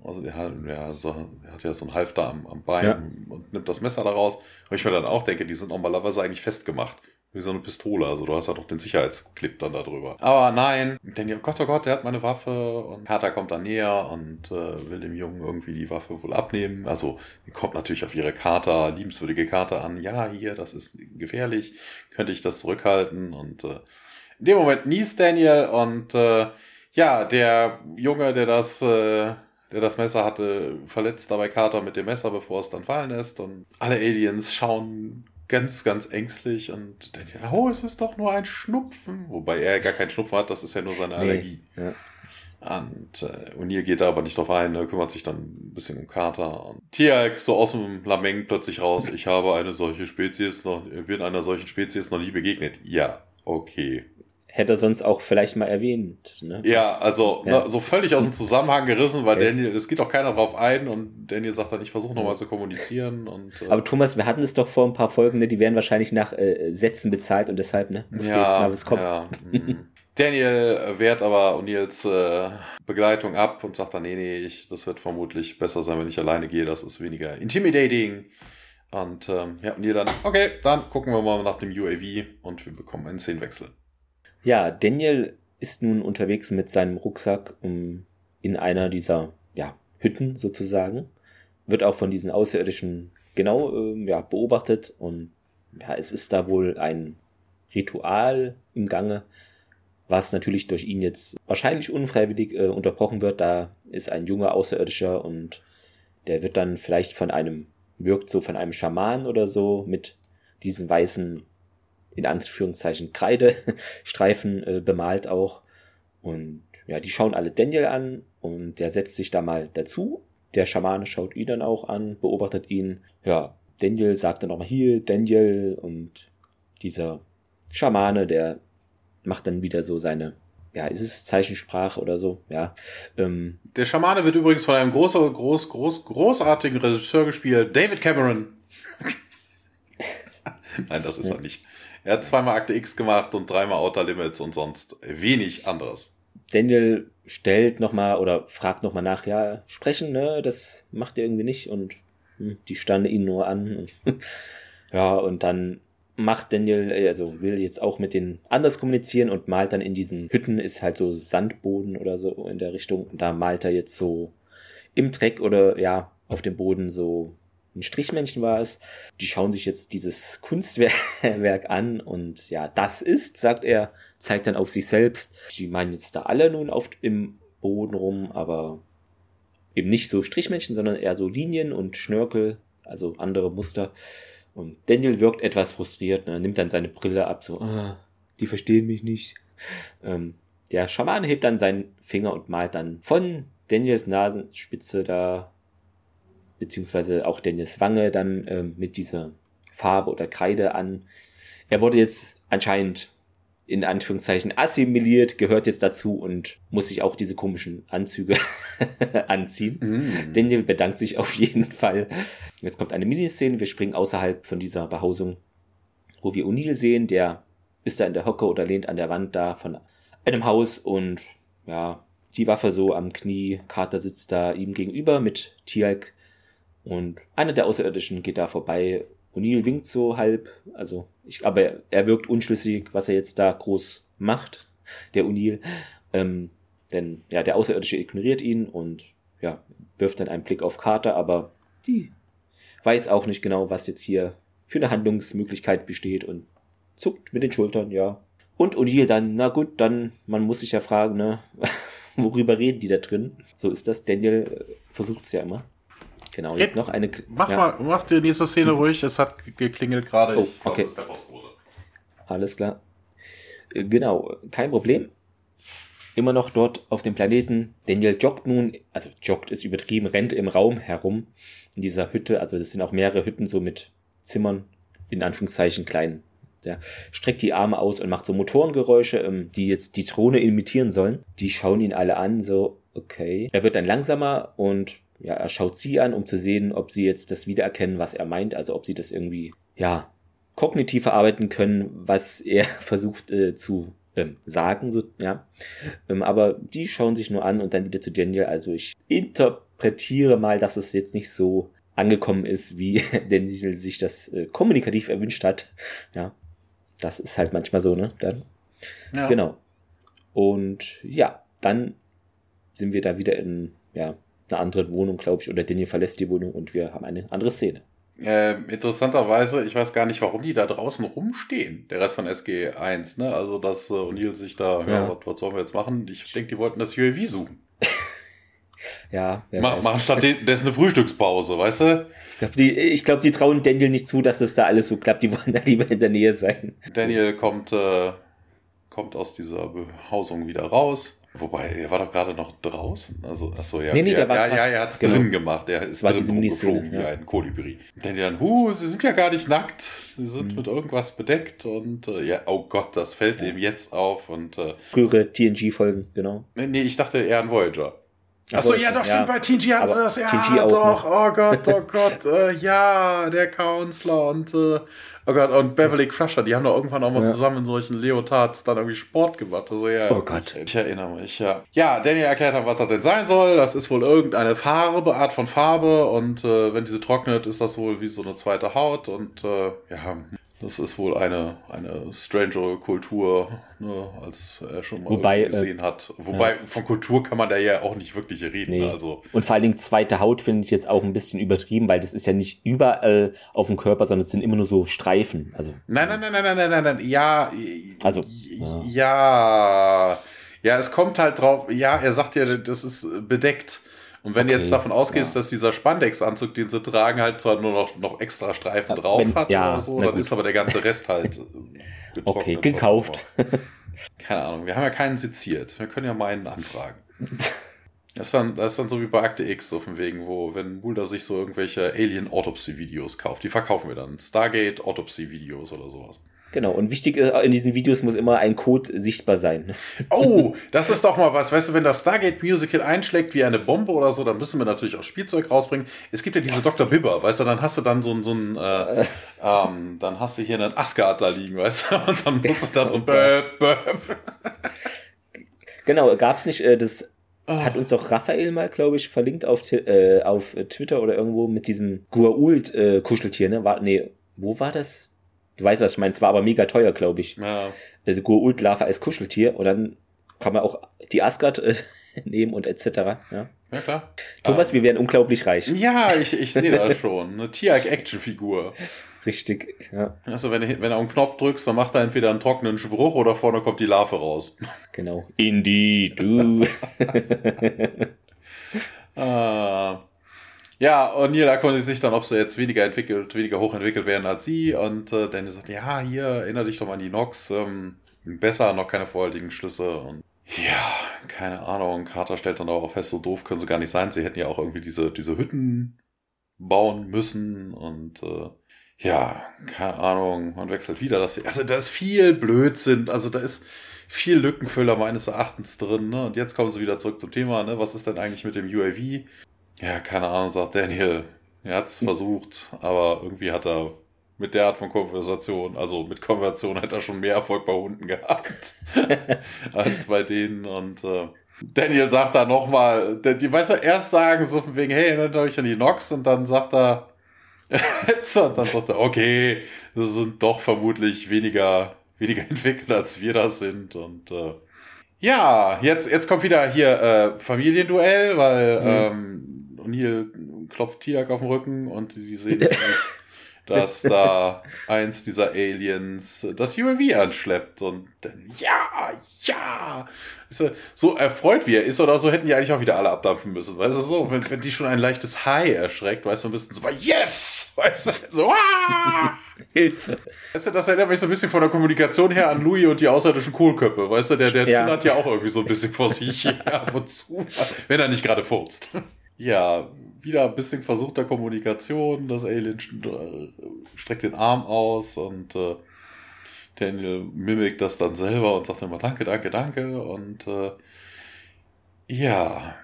also er hat, ja, so, er hat ja so einen Halfter am, am Bein ja. und nimmt das Messer daraus. Wo ich mir dann auch denke, die sind normalerweise eigentlich festgemacht. Wie so eine Pistole. Also du hast halt auch den Sicherheitsclip dann da drüber. Aber nein, Daniel, oh Gott, oh Gott, der hat meine Waffe und Carter kommt dann näher und äh, will dem Jungen irgendwie die Waffe wohl abnehmen. Also kommt natürlich auf ihre Karte, liebenswürdige Karte an. Ja, hier, das ist gefährlich. Könnte ich das zurückhalten? Und äh, in dem Moment niest Daniel und äh, ja, der Junge, der das äh, der das Messer hatte, verletzt dabei Carter mit dem Messer, bevor es dann fallen lässt. Und alle Aliens schauen ganz, ganz ängstlich und denken, oh, es ist doch nur ein Schnupfen. Wobei er gar keinen Schnupfen hat, das ist ja nur seine Allergie. Nee, ja. Und äh, O'Neill geht da aber nicht drauf ein, er kümmert sich dann ein bisschen um Carter. Und Tiag so aus dem Lameng plötzlich raus, ich habe eine solche Spezies noch, bin einer solchen Spezies noch nie begegnet. Ja, okay hätte er sonst auch vielleicht mal erwähnt. Ne? Ja, also ja. Ne, so völlig aus dem Zusammenhang gerissen, weil ja. Daniel, es geht auch keiner drauf ein und Daniel sagt dann, ich versuche nochmal zu kommunizieren. Und, äh Aber Thomas, wir hatten es doch vor ein paar Folgen, ne, die werden wahrscheinlich nach äh, Sätzen bezahlt und deshalb ne, musste ja, jetzt mal was kommen. Ja, mhm. Daniel wehrt aber O'Neills äh, Begleitung ab und sagt dann, nee, nee, ich, das wird vermutlich besser sein, wenn ich alleine gehe, das ist weniger intimidating. Und ähm, ja, und ihr dann, okay, dann gucken wir mal nach dem UAV und wir bekommen einen Szenenwechsel. Ja, Daniel ist nun unterwegs mit seinem Rucksack um, in einer dieser ja, Hütten sozusagen. Wird auch von diesen Außerirdischen genau äh, ja, beobachtet und ja, es ist da wohl ein Ritual im Gange, was natürlich durch ihn jetzt wahrscheinlich unfreiwillig äh, unterbrochen wird. Da ist ein junger Außerirdischer und der wird dann vielleicht von einem, wirkt so von einem Schaman oder so mit diesen weißen in Anführungszeichen Kreidestreifen äh, bemalt auch. Und ja, die schauen alle Daniel an und der setzt sich da mal dazu. Der Schamane schaut ihn dann auch an, beobachtet ihn. Ja, Daniel sagt dann nochmal hier, Daniel und dieser Schamane, der macht dann wieder so seine, ja, ist es Zeichensprache oder so, ja. Ähm, der Schamane wird übrigens von einem großen, groß, groß, großartigen Regisseur gespielt, David Cameron. Nein, das ist ja. er nicht. Er hat zweimal Akte X gemacht und dreimal Outer Limits und sonst wenig anderes. Daniel stellt nochmal oder fragt nochmal nach, ja, sprechen, ne, das macht er irgendwie nicht und hm, die standen ihn nur an. ja, und dann macht Daniel, äh, also will jetzt auch mit den anders kommunizieren und malt dann in diesen Hütten, ist halt so Sandboden oder so in der Richtung. Und da malt er jetzt so im Dreck oder ja, auf dem Boden so ein Strichmännchen war es. Die schauen sich jetzt dieses Kunstwerk an und ja, das ist, sagt er, zeigt dann auf sich selbst. Die meinen jetzt da alle nun oft im Boden rum, aber eben nicht so Strichmännchen, sondern eher so Linien und Schnörkel, also andere Muster. Und Daniel wirkt etwas frustriert, ne, nimmt dann seine Brille ab, so, ah, die verstehen mich nicht. Ähm, der Schaman hebt dann seinen Finger und malt dann von Daniels Nasenspitze da beziehungsweise auch Dennis Wange dann äh, mit dieser Farbe oder Kreide an. Er wurde jetzt anscheinend in Anführungszeichen assimiliert, gehört jetzt dazu und muss sich auch diese komischen Anzüge anziehen. Mm. Daniel bedankt sich auf jeden Fall. Jetzt kommt eine Miniszene, wir springen außerhalb von dieser Behausung, wo wir O'Neill sehen, der ist da in der Hocke oder lehnt an der Wand da von einem Haus und ja, die Waffe so am Knie, Carter sitzt da ihm gegenüber mit Tialk und einer der Außerirdischen geht da vorbei. O'Neill winkt so halb, also ich, aber er wirkt unschlüssig, was er jetzt da groß macht, der O'Neill. Ähm, denn ja, der Außerirdische ignoriert ihn und ja, wirft dann einen Blick auf Carter, aber die weiß auch nicht genau, was jetzt hier für eine Handlungsmöglichkeit besteht und zuckt mit den Schultern, ja. Und O'Neill dann, na gut, dann, man muss sich ja fragen, ne, worüber reden die da drin? So ist das. Daniel äh, versucht es ja immer. Genau, jetzt noch eine. Mach ja. mal, mach dir diese Szene ruhig, es hat geklingelt gerade. Oh, glaub, okay. Alles klar. Äh, genau, kein Problem. Immer noch dort auf dem Planeten. Daniel joggt nun, also joggt ist übertrieben, rennt im Raum herum in dieser Hütte. Also das sind auch mehrere Hütten so mit Zimmern, in Anführungszeichen klein. Der streckt die Arme aus und macht so Motorengeräusche, ähm, die jetzt die Drohne imitieren sollen. Die schauen ihn alle an, so, okay. Er wird dann langsamer und ja, er schaut sie an, um zu sehen, ob sie jetzt das wiedererkennen, was er meint, also ob sie das irgendwie, ja, kognitiv verarbeiten können, was er versucht äh, zu ähm, sagen, so, ja. Ähm, aber die schauen sich nur an und dann wieder zu Daniel. Also ich interpretiere mal, dass es jetzt nicht so angekommen ist, wie Daniel sich das äh, kommunikativ erwünscht hat. Ja. das ist halt manchmal so, ne? Dann. Ja. Genau. Und ja, dann sind wir da wieder in ja, einer anderen Wohnung, glaube ich, oder Daniel verlässt die Wohnung und wir haben eine andere Szene. Ähm, interessanterweise, ich weiß gar nicht, warum die da draußen rumstehen, der Rest von SG1, ne? Also, dass äh, O'Neill sich da, ja, Ja. was, was sollen wir jetzt machen? Ich denke, die wollten das UAV suchen. Ja, Ma machen stattdessen eine Frühstückspause, weißt du? Ich glaube, die, glaub, die trauen Daniel nicht zu, dass das da alles so klappt. Die wollen da lieber in der Nähe sein. Daniel kommt, äh, kommt aus dieser Behausung wieder raus. Wobei, er war doch gerade noch draußen. Also, achso, ja. Nee, nee, ja, der war ja, ja, er hat's genau. drin gemacht. Er ist war drin rumgeflogen wie ja. ein Kolibri. Daniel dann, huh, sie sind ja gar nicht nackt. Sie sind Mhm. mit irgendwas bedeckt und, äh, ja, oh Gott, das fällt ihm jetzt auf und, äh, Frühere TNG-Folgen, genau. nee, ich dachte eher an Voyager. Ach Achso, ja, doch, ja. stimmt, bei TNG hatten sie das, ja, TNG doch, oh Gott, oh Gott, äh, ja, der Counselor und, äh, oh Gott, und Beverly Crusher, die haben doch irgendwann auch mal Ja. zusammen in solchen Leotards dann irgendwie Sport gemacht, also ja. Oh Gott. Ich, ich erinnere mich, ja. Ja, Danny erklärt dann, was das denn sein soll, das ist wohl irgendeine Farbe, Art von Farbe und, äh, wenn diese trocknet, ist das wohl wie so eine zweite Haut und, äh, ja, das ist wohl eine, eine stranger Kultur, ne, als er schon mal Wobei, äh, gesehen hat. Wobei, von Kultur kann man da ja auch nicht wirklich reden. Nee. ne, Also, Und vor allen Dingen zweite Haut finde ich jetzt auch ein bisschen übertrieben, weil das ist ja nicht überall auf dem Körper, sondern es sind immer nur so Streifen. Also nein, nein, nein, nein, nein, nein, nein, nein, ja. Also, ja. Ja, ja, es kommt halt drauf, ja, er sagt ja, das ist bedeckt. Und wenn du Okay, jetzt davon ausgehst, ja. dass dieser Spandex-Anzug, den sie tragen, halt zwar nur noch, noch extra Streifen Ja, drauf wenn- hat ja, oder so, dann gut. ist aber der ganze Rest halt äh. Okay, gekauft. Keine Ahnung, wir haben ja keinen seziert. Wir können ja mal einen anfragen. Das ist, dann, das ist dann so wie bei Akte X, so von wegen, wo, wenn Mulder sich so irgendwelche Alien-Autopsy-Videos kauft, die verkaufen wir dann. Stargate-Autopsy-Videos oder sowas. Genau. Und wichtig ist, in diesen Videos muss immer ein Code sichtbar sein. Oh, das ist doch mal was. Weißt du, wenn das Stargate Musical einschlägt wie eine Bombe oder so, dann müssen wir natürlich auch Spielzeug rausbringen. Es gibt ja diese Dr. Bibber, weißt du, dann hast du dann so ein, so ein äh, ähm, dann hast du hier einen Asgard da liegen, weißt du, und dann musst du da drin, böp, böp. Genau, gab es nicht, äh, das Ah. hat uns doch Raphael mal, glaube ich, verlinkt auf, äh, auf Twitter oder irgendwo mit diesem Gua'uld-Kuscheltier, ne? War, nee, wo war das? Du weißt, was ich meine. Es war aber mega teuer, glaube ich. Ja, Also Gua'uld-Larva als Kuscheltier und dann kann man auch die Asgard äh, nehmen und etc. Ja. ja klar. Thomas, wir wären unglaublich reich. Ja, ich, ich sehe das schon. Eine Tierhack-Action-Figur. Richtig, ja, Also, wenn, du- wenn du auf den Knopf drückst, dann macht er entweder einen trockenen Spruch oder vorne kommt die Larve raus. genau. Indie, du. Ah. Ja, und Neil erkundigt sich dann, ob sie jetzt weniger entwickelt, weniger hochentwickelt werden als sie. Und äh, Danny sagt, ja, hier, erinnere dich doch mal an die Nox. Ähm, besser, noch keine vorherigen Schlüsse. Und ja, keine Ahnung. Carter stellt dann auch fest, so doof können sie gar nicht sein. Sie hätten ja auch irgendwie diese, diese Hütten bauen müssen. Und äh, ja, keine Ahnung. Man wechselt wieder. Das, also da ist viel Blödsinn. Also da ist viel Lückenfüller meines Erachtens drin. Ne? Und jetzt kommen sie wieder zurück zum Thema. Ne? Was ist denn eigentlich mit dem UAV? Ja, keine Ahnung, sagt Daniel. Er hat's versucht, aber irgendwie hat er mit der Art von Konversation, also mit Konversation, hat er schon mehr Erfolg bei Hunden gehabt als bei denen. Und äh, Daniel sagt da nochmal, die weißt du, erst sagen so von wegen, hey, erinnert euch an die Nox und dann sagt er, und dann sagt er, okay, das sind doch vermutlich weniger, weniger entwickelt, als wir das sind. Und äh, ja, jetzt, jetzt kommt wieder hier äh, Familienduell, weil ähm, O'Neill klopft Tiak auf den Rücken und die sehen, nämlich, dass da eins dieser Aliens das UAV anschleppt und dann, ja, ja. So erfreut wie er ist oder so, hätten die eigentlich auch wieder alle abdampfen müssen. Weißt du, so, wenn, wenn die schon ein leichtes High erschreckt, weißt du, ein bisschen so, yes! Weißt du, so, ah! Hilfe. Weißt du, das erinnert mich so ein bisschen von der Kommunikation her an Louis und die außerirdischen Kohlköpfe. Weißt du, der, der Ja. hat ja auch irgendwie so ein bisschen vor sich ab und zu, wenn er nicht gerade furzt. Ja, wieder ein bisschen versuchter Kommunikation. Das Alien st- streckt den Arm aus und äh, Daniel mimikt das dann selber und sagt immer Danke, danke, danke. Und äh, ja,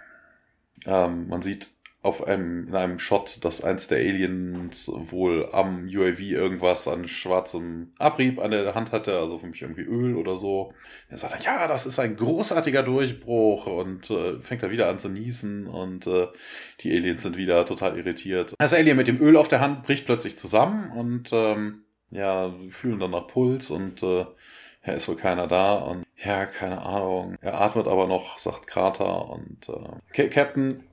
ähm, man sieht auf einem, in einem Shot, dass eins der Aliens wohl am UAV irgendwas an schwarzem Abrieb an der Hand hatte, also für mich irgendwie Öl oder so. Er sagt dann, ja, das ist ein großartiger Durchbruch und äh, fängt da wieder an zu niesen und äh, die Aliens sind wieder total irritiert. Das Alien mit dem Öl auf der Hand bricht plötzlich zusammen und ähm, ja, fühlen dann nach Puls und äh, ja, ist wohl keiner da und ja, keine Ahnung. Er atmet aber noch, sagt Carter und äh, Captain,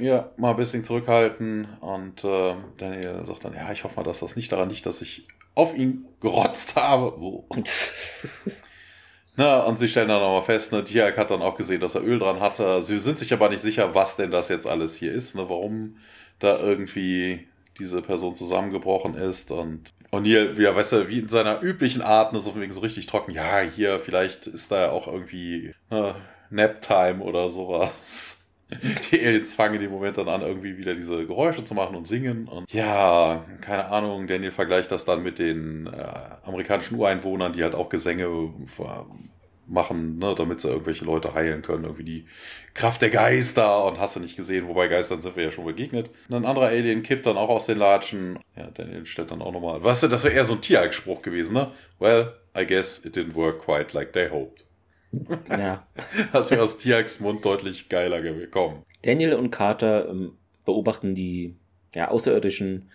ja, mal ein bisschen zurückhalten und äh, Daniel sagt dann, ja, ich hoffe mal, dass das nicht daran liegt, dass ich auf ihn gerotzt habe. Oh. Na, und sie stellen dann nochmal fest, ne, Diak hat dann auch gesehen, dass er Öl dran hatte. Sie sind sich aber nicht sicher, was denn das jetzt alles hier ist, ne, warum da irgendwie diese Person zusammengebrochen ist und O'Neill, ja, weißt du, wie in seiner üblichen Art, ne, so wegen so richtig trocken, ja, hier, vielleicht ist da ja auch irgendwie ne, Nap-Time oder sowas. Die Aliens fangen in dem Moment dann an, irgendwie wieder diese Geräusche zu machen und singen. Und ja, keine Ahnung, Daniel vergleicht das dann mit den äh, amerikanischen Ureinwohnern, die halt auch Gesänge machen, ne, damit sie irgendwelche Leute heilen können. Irgendwie die Kraft der Geister und hast du nicht gesehen, wobei Geistern sind wir ja schon begegnet. Und ein anderer Alien kippt dann auch aus den Latschen. Ja, Daniel stellt dann auch nochmal. Weißt du, das wäre eher so ein Tierspruch gewesen, ne? Well, I guess it didn't work quite like they hoped. Ja. Das wäre aus Tiaks Mund deutlich geiler gekommen. Daniel und Carter ähm, beobachten die ja, Außerirdischen,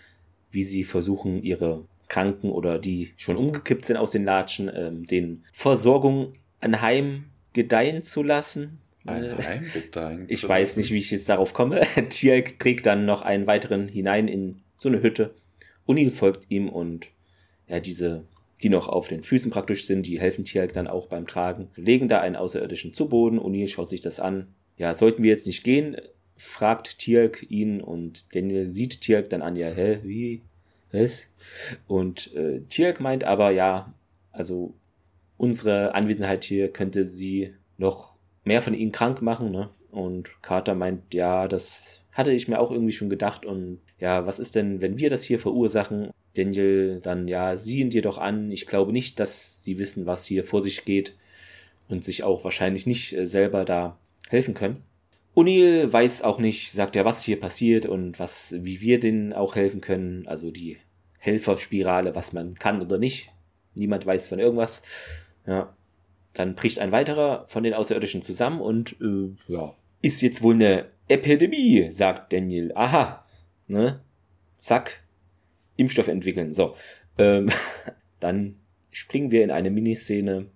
wie sie versuchen, ihre Kranken oder die schon umgekippt sind aus den Latschen, ähm, den Versorgung anheim gedeihen zu lassen. Anheim gedeihen. ich weiß nicht, wie ich jetzt darauf komme. Tiak trägt dann noch einen weiteren hinein in so eine Hütte. Unil folgt ihm und ja, diese die noch auf den Füßen praktisch sind, die helfen Tialk dann auch beim Tragen, legen da einen Außerirdischen zu Boden. O'Neill schaut sich das an. Ja, sollten wir jetzt nicht gehen? fragt Tialk ihn und Daniel sieht Tialk dann an, ja, hä, wie, was? Und äh, Tialk meint aber, ja, also unsere Anwesenheit hier könnte sie noch mehr von ihnen krank machen, ne? Und Carter meint, ja, das hatte ich mir auch irgendwie schon gedacht und ja, was ist denn, wenn wir das hier verursachen? Daniel dann, ja, siehen dir doch an. Ich glaube nicht, dass sie wissen, was hier vor sich geht und sich auch wahrscheinlich nicht äh, selber da helfen können. O'Neill weiß auch nicht, sagt er, was hier passiert und was, wie wir denen auch helfen können. Also die Helferspirale, was man kann oder nicht. Niemand weiß von irgendwas. Ja. Dann bricht ein weiterer von den Außerirdischen zusammen und äh, ja, ist jetzt wohl eine Epidemie, sagt Daniel. Aha. Ne? Zack, Impfstoff entwickeln. So, ähm, dann springen wir in eine Miniszene.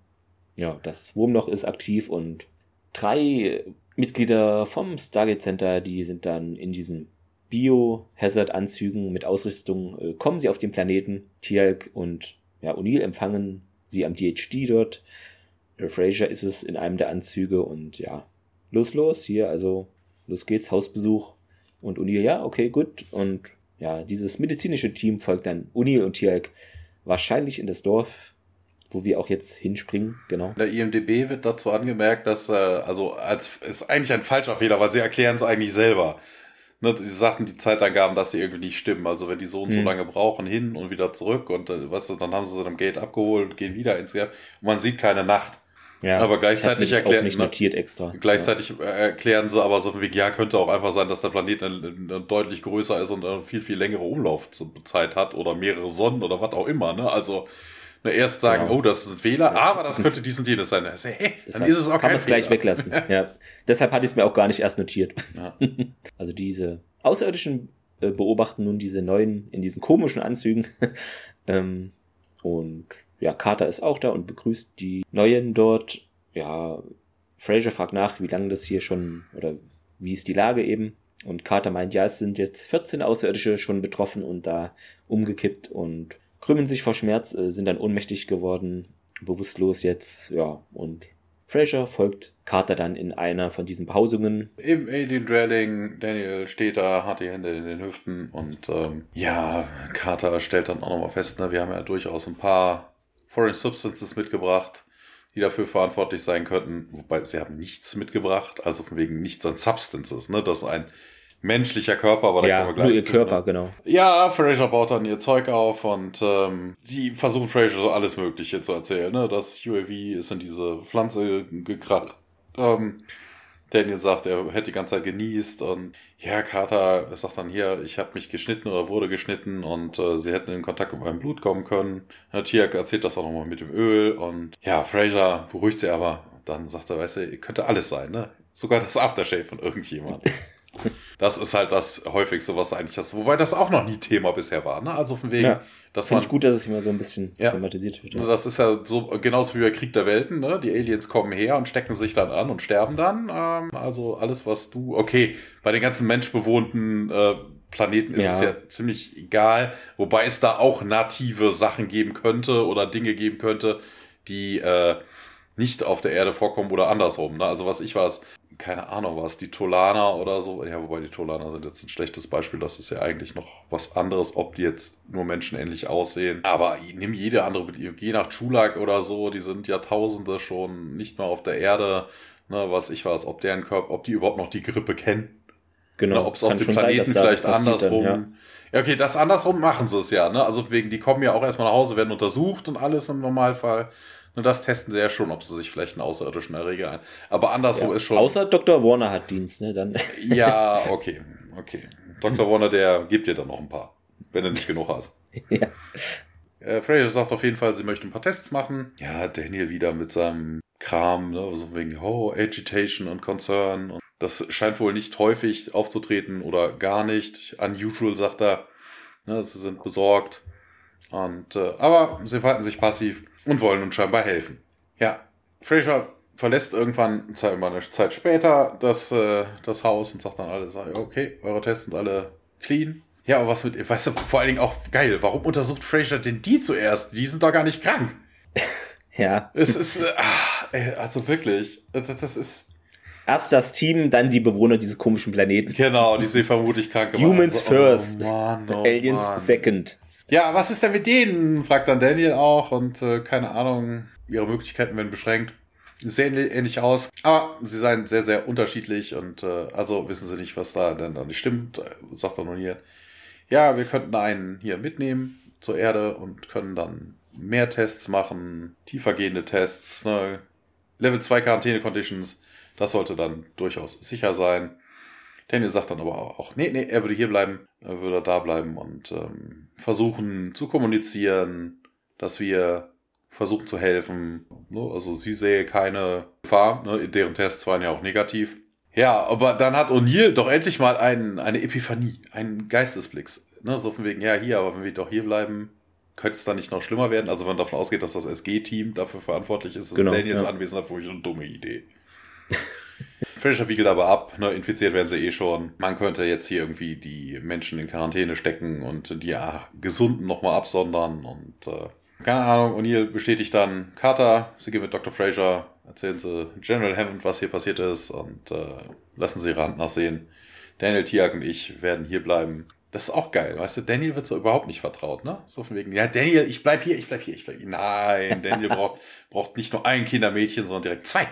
Ja, das Wurmloch ist aktiv und drei Mitglieder vom Stargate Center, die sind dann in diesen Bio-Hazard-Anzügen mit Ausrüstung, äh, kommen sie auf den Planeten. Tialk und ja, O'Neill empfangen sie am DHD dort. Äh, Fraser ist es in einem der Anzüge und ja, los, los, hier, also los geht's, Hausbesuch. Und O'Neill, ja, okay, gut. Und ja, dieses medizinische Team folgt dann Uni und Tierk wahrscheinlich in das Dorf, wo wir auch jetzt hinspringen, genau. In der IMDB wird dazu angemerkt, dass, äh, also, als, ist eigentlich ein falscher Fehler, weil sie erklären es eigentlich selber. Ne, sie sagten die Zeitangaben, dass sie irgendwie nicht stimmen. Also, wenn die so und so hm. lange brauchen, hin und wieder zurück und, äh, du, dann haben sie sie am Gate abgeholt und gehen wieder ins Gate und man sieht keine Nacht. Ja, aber gleichzeitig erklären nicht notiert extra. Gleichzeitig ja. erklären sie aber so wie ja könnte auch einfach sein, dass der Planet deutlich größer ist und eine viel viel längere Umlaufzeit hat oder mehrere Sonnen oder was auch immer. Ne? Also ne, erst sagen, genau. oh, das ist ein Fehler, ja, aber das könnte dies und jenes sein. Also, hey, dann ist es auch kann man es gleich weglassen. ja. Deshalb hatte ich es mir auch gar nicht erst notiert. Ja. also diese Außerirdischen äh, beobachten nun diese neuen in diesen komischen Anzügen ähm, und ja, Carter ist auch da und begrüßt die Neuen dort. Ja, Fraser fragt nach, wie lange das hier schon oder wie ist die Lage eben. Und Carter meint, ja, es sind jetzt 14 Außerirdische schon betroffen und da umgekippt und krümmen sich vor Schmerz, äh, sind dann ohnmächtig geworden, bewusstlos jetzt, ja, und Fraser folgt Carter dann in einer von diesen Pausungen. Im Alien Dwelling, Daniel steht da, hat die Hände in den Hüften und ähm, ja, Carter stellt dann auch nochmal fest, ne, wir haben ja durchaus ein paar Foreign Substances mitgebracht, die dafür verantwortlich sein könnten. Wobei sie haben nichts mitgebracht, also von wegen nichts an Substances. Ne? Das ist ein menschlicher Körper, aber da ja, kommen wir gleich nur ihr zu, Körper, ne? genau. Ja, Fraser baut dann ihr Zeug auf und ähm, die versuchen Fraser so alles Mögliche zu erzählen. Ne? Das UAV ist in diese Pflanze gekracht. Ähm, Daniel sagt, er hätte die ganze Zeit genießt und ja, Carter sagt dann hier, ich habe mich geschnitten oder wurde geschnitten und äh, sie hätten in Kontakt mit meinem Blut kommen können. Ja, Tiak erzählt das auch nochmal mit dem Öl und ja, Fraser beruhigt sie aber. Dann sagt er, weißt du, könnte alles sein, ne? Sogar das Aftershave von irgendjemand. Das ist halt das häufigste, was eigentlich das, wobei das auch noch nie Thema bisher war, ne? Also von wegen, ja. dass man. gut, dass es immer so ein bisschen ja, thematisiert wird. Ja. Das ist ja so genauso wie bei Krieg der Welten, ne? Die Aliens kommen her und stecken sich dann an und sterben dann. Ähm, also alles, was du, okay, bei den ganzen menschbewohnten äh, Planeten ist ja. es ja ziemlich egal, wobei es da auch native Sachen geben könnte oder Dinge geben könnte, die äh, nicht auf der Erde vorkommen oder andersrum. Ne? Also was ich weiß, keine Ahnung, was die Tolaner oder so. Ja, wobei die Tolaner sind jetzt ein schlechtes Beispiel. Das ist ja eigentlich noch was anderes, ob die jetzt nur menschenähnlich aussehen. Aber nimm jede andere, je nach Chulak oder so, die sind Jahrtausende schon nicht mehr auf der Erde. Ne, was ich weiß, ob deren Körper, ob die überhaupt noch die Grippe kennen. Genau. Ne, ob es auf dem Planeten sein, vielleicht andersrum. Dann, ja. ja. okay, das andersrum machen sie es ja. Ne? Also wegen, die kommen ja auch erstmal nach Hause, werden untersucht und alles im Normalfall. Und das testen sie ja schon, ob sie sich vielleicht einen Außerirdischen erregen ein. Aber anderswo ja, ist schon. Außer Dr. Warner hat Dienst, ne? Dann. Ja, okay. Okay. Dr. Warner, der gibt dir dann noch ein paar, wenn du nicht genug hast. ja. Äh, Fraser sagt auf jeden Fall, sie möchte ein paar Tests machen. Ja, Daniel wieder mit seinem Kram, ne? so wegen oh, Agitation und Concern. Und das scheint wohl nicht häufig aufzutreten oder gar nicht. Unusual, sagt er. Ne, sie sind besorgt. Und, äh, aber sie verhalten sich passiv und wollen uns scheinbar helfen. Ja, Fraser verlässt irgendwann eine Zeit später das, äh, das Haus und sagt dann alles, okay, eure Tests sind alle clean. Ja, aber was mit, weißt du, vor allen Dingen auch geil, warum untersucht Fraser denn die zuerst? Die sind doch gar nicht krank. ja. Es ist, äh, ach, also wirklich, das, das ist, Erst das Team, dann die Bewohner dieses komischen Planeten. Genau, die sind vermutlich krank gemacht. Humans also, first, oh Mann, oh Aliens Mann. second. Ja, was ist denn mit denen? fragt dann Daniel auch und äh, keine Ahnung, ihre Möglichkeiten werden beschränkt. Sehen ähnlich aus, aber sie seien sehr, sehr unterschiedlich und äh, also wissen sie nicht, was da denn da nicht stimmt, sagt er nun hier. Ja, wir könnten einen hier mitnehmen zur Erde und können dann mehr Tests machen, tiefergehende Tests, ne? Level 2 Quarantäne-Conditions, das sollte dann durchaus sicher sein. Daniel sagt dann aber auch, nee, nee, er würde hier bleiben, er würde da bleiben und ähm, versuchen zu kommunizieren, dass wir versuchen zu helfen. Ne? Also sie sehe keine Gefahr, ne? deren Tests waren ja auch negativ. Ja, aber dann hat O'Neill doch endlich mal ein, eine Epiphanie, einen Geistesblick. Ne? So von wegen, ja, hier, aber wenn wir doch hier bleiben, könnte es dann nicht noch schlimmer werden. Also wenn man davon ausgeht, dass das SG-Team dafür verantwortlich ist, ist genau, Daniels ja. Anwesenheit für mich eine dumme Idee. Fischer wiegelt aber ab, ne, infiziert werden sie eh schon. Man könnte jetzt hier irgendwie die Menschen in Quarantäne stecken und die ja, Gesunden nochmal absondern und äh, keine Ahnung, O'Neill bestätigt dann Carter, sie geht mit Dr. Fraser, erzählen sie General Hammond, was hier passiert ist und äh, lassen sie ihre Hand nachsehen. Daniel Tiag und ich werden hier bleiben. Das ist auch geil, weißt du, Daniel wird so überhaupt nicht vertraut, ne? So von wegen, ja, Daniel, ich bleib hier, ich bleib hier, ich bleib hier. Nein, Daniel braucht, braucht nicht nur ein Kindermädchen, sondern direkt zwei.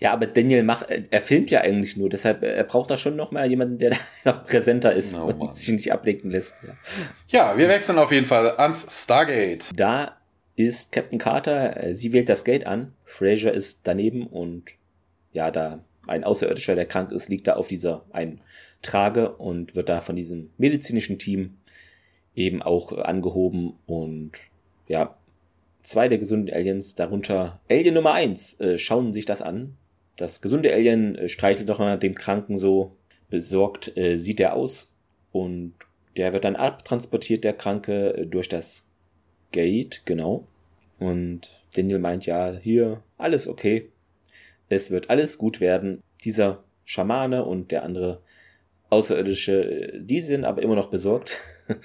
Ja, aber Daniel macht, er filmt ja eigentlich nur, deshalb er braucht da schon noch mal jemanden, der da noch präsenter ist oh, und sich nicht ablenken lässt. Ja. ja, wir wechseln auf jeden Fall ans Stargate. Da ist Captain Carter, sie wählt das Gate an, Fraser ist daneben und ja, da ein Außerirdischer, der krank ist, liegt da auf dieser einen Trage und wird da von diesem medizinischen Team eben auch angehoben und ja, zwei der gesunden Aliens, darunter Alien Nummer eins, äh, schauen sich das an das gesunde Alien äh, streichelt doch mal dem Kranken so besorgt, äh, sieht er aus. Und der wird dann abtransportiert, der Kranke, äh, durch das Gate, genau. Und Daniel meint ja, hier, alles okay. Es wird alles gut werden. Dieser Schamane und der andere Außerirdische, äh, die sind aber immer noch besorgt.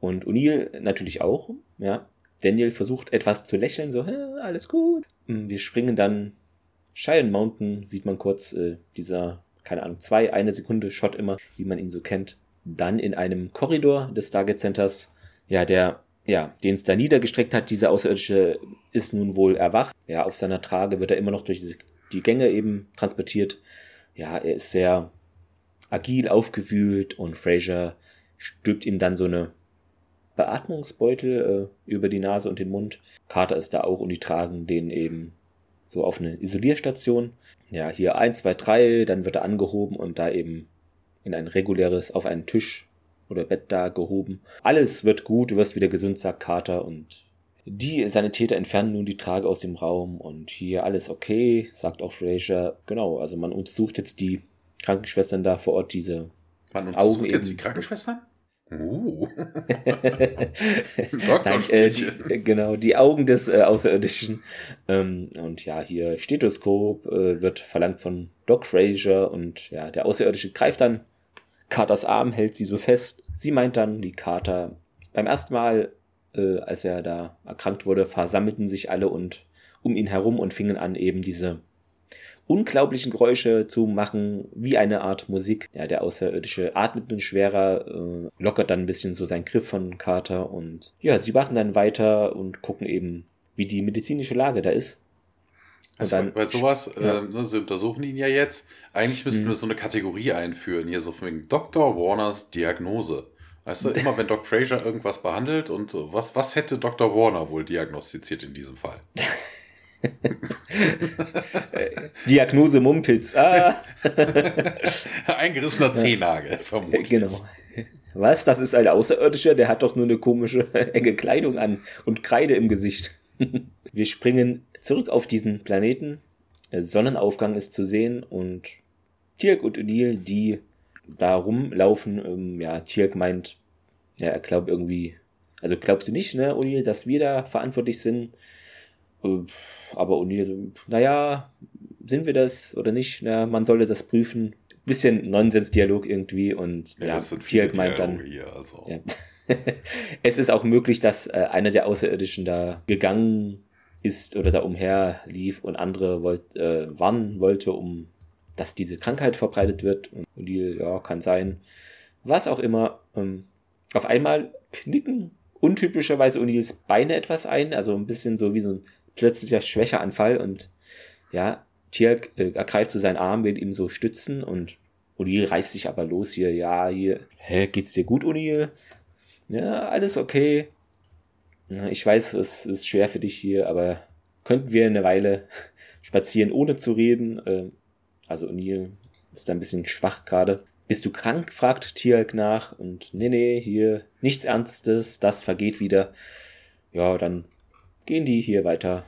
Und O'Neill natürlich auch, ja. Daniel versucht etwas zu lächeln, so, alles gut. Wir springen dann Cheyenne Mountain sieht man kurz äh, dieser, keine Ahnung, zwei, eine Sekunde Shot immer, wie man ihn so kennt. Dann in einem Korridor des Stargate Centers, ja, der, ja, den es da niedergestreckt hat, dieser Außerirdische ist nun wohl erwacht. Ja, auf seiner Trage wird er immer noch durch die Gänge eben transportiert. Ja, er ist sehr agil aufgewühlt und Fraser stülpt ihm dann so eine Beatmungsbeutel äh, über die Nase und den Mund. Carter ist da auch und die tragen den eben so auf eine Isolierstation. Ja, hier eins, zwei, drei, dann wird er angehoben und da eben in ein reguläres, auf einen Tisch oder Bett da gehoben. Alles wird gut, du wirst wieder gesund, sagt Carter und die Sanitäter entfernen nun die Trage aus dem Raum und hier alles okay, sagt auch Fraser. Genau, also man untersucht jetzt die Krankenschwestern da vor Ort diese Man Augen untersucht jetzt eben- die Krankenschwestern? Uh. Nein, äh, die, äh, genau, die Augen des äh, Außerirdischen. Ähm, und ja, hier Stethoskop äh, wird verlangt von Doc Fraser und ja, der Außerirdische greift dann Carters Arm, hält sie so fest. Sie meint dann, die Carter beim ersten Mal, äh, als er da erkrankt wurde, versammelten sich alle und um ihn herum und fingen an, eben diese unglaublichen Geräusche zu machen, wie eine Art Musik. Ja, der Außerirdische atmet nun schwerer, äh, lockert dann ein bisschen so seinen Griff von Carter und ja, sie machen dann weiter und gucken eben, wie die medizinische Lage da ist. Also dann, bei sowas, ja. ähm, ne, sie untersuchen ihn ja jetzt. Eigentlich müssten Mhm. wir so eine Kategorie einführen, hier so von wegen Dr. Warners Diagnose. Weißt du, immer wenn Doc Fraser irgendwas behandelt und äh, was, was hätte Dr. Warner wohl diagnostiziert in diesem Fall? Diagnose Mumpitz. Ah, Eingerissener Zehennagel, vermutlich. genau. Was? Das ist ein Außerirdischer? Der hat doch nur eine komische, enge Kleidung an und Kreide im Gesicht. Wir springen zurück auf diesen Planeten. Sonnenaufgang ist zu sehen und Tirk und Odil, die da rumlaufen. Ähm, ja, Tirk meint, ja, er glaubt irgendwie, also glaubst du nicht, ne, Odil, dass wir da verantwortlich sind? Aber Odil, so, naja, sind wir das oder nicht? Na, man sollte das prüfen. Bisschen Nonsensdialog irgendwie und Ja, ja, Tirk meint dann, hier, also. ja. es ist auch möglich, dass äh, einer der Außerirdischen da gegangen ist oder da umherlief und andere wollt, äh, warnen wollte, um dass diese Krankheit verbreitet wird. Und die, ja, kann sein. Was auch immer. Ähm, auf einmal knicken untypischerweise O'Neills Beine etwas ein, also ein bisschen so wie so ein plötzlicher Schwächeanfall und ja, Tirk äh, ergreift so seinen Arm, will ihm so stützen und O'Neill reißt sich aber los hier, ja, hier, hä, geht's dir gut, O'Neill? Ja, alles okay. Ich weiß, es ist schwer für dich hier, aber könnten wir eine Weile spazieren, ohne zu reden? Ähm, Also O'Neill ist da ein bisschen schwach gerade. Bist du krank? fragt Tirk nach. Und nee, nee, hier nichts Ernstes, das vergeht wieder. Ja, dann gehen die hier weiter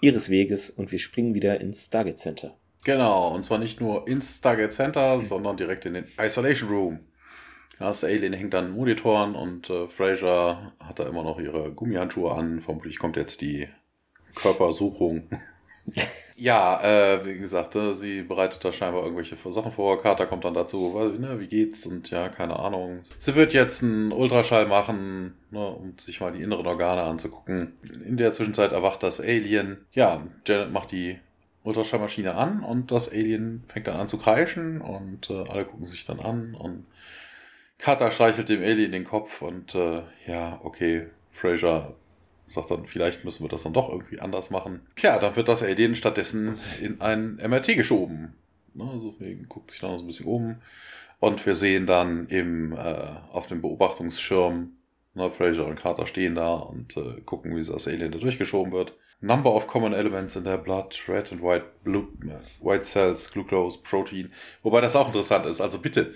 ihres Weges und wir springen wieder ins Stargate Center. Genau, und zwar nicht nur ins Stargate Center, sondern direkt in den Isolation Room. Das Alien hängt an Monitoren und äh, Fraser hat da immer noch ihre Gummihandschuhe an. Vermutlich kommt jetzt die Körpersuchung. Ja, äh, wie gesagt, äh, sie bereitet da scheinbar irgendwelche Sachen vor. Carter kommt dann dazu, weil, ne, wie geht's? Und ja, keine Ahnung. Sie wird jetzt einen Ultraschall machen, ne, um sich mal die inneren Organe anzugucken. In der Zwischenzeit erwacht das Alien. Ja, Janet macht die Ultraschallmaschine an und das Alien fängt dann an zu kreischen und äh, alle gucken sich dann an und Carter streichelt dem Alien den Kopf und äh, ja, okay, Fraser sagt dann, vielleicht müssen wir das dann doch irgendwie anders machen. Ja, dann wird das Alien stattdessen in ein MRT geschoben. Ne, also guckt sich dann noch so ein bisschen um und wir sehen dann im, äh, auf dem Beobachtungsschirm, ne, Fraser und Carter stehen da und äh, gucken, wie das Alien da durchgeschoben wird. Number of common elements in their blood, red and white, blue, white cells, glucose, protein. Wobei das auch interessant ist. Also bitte,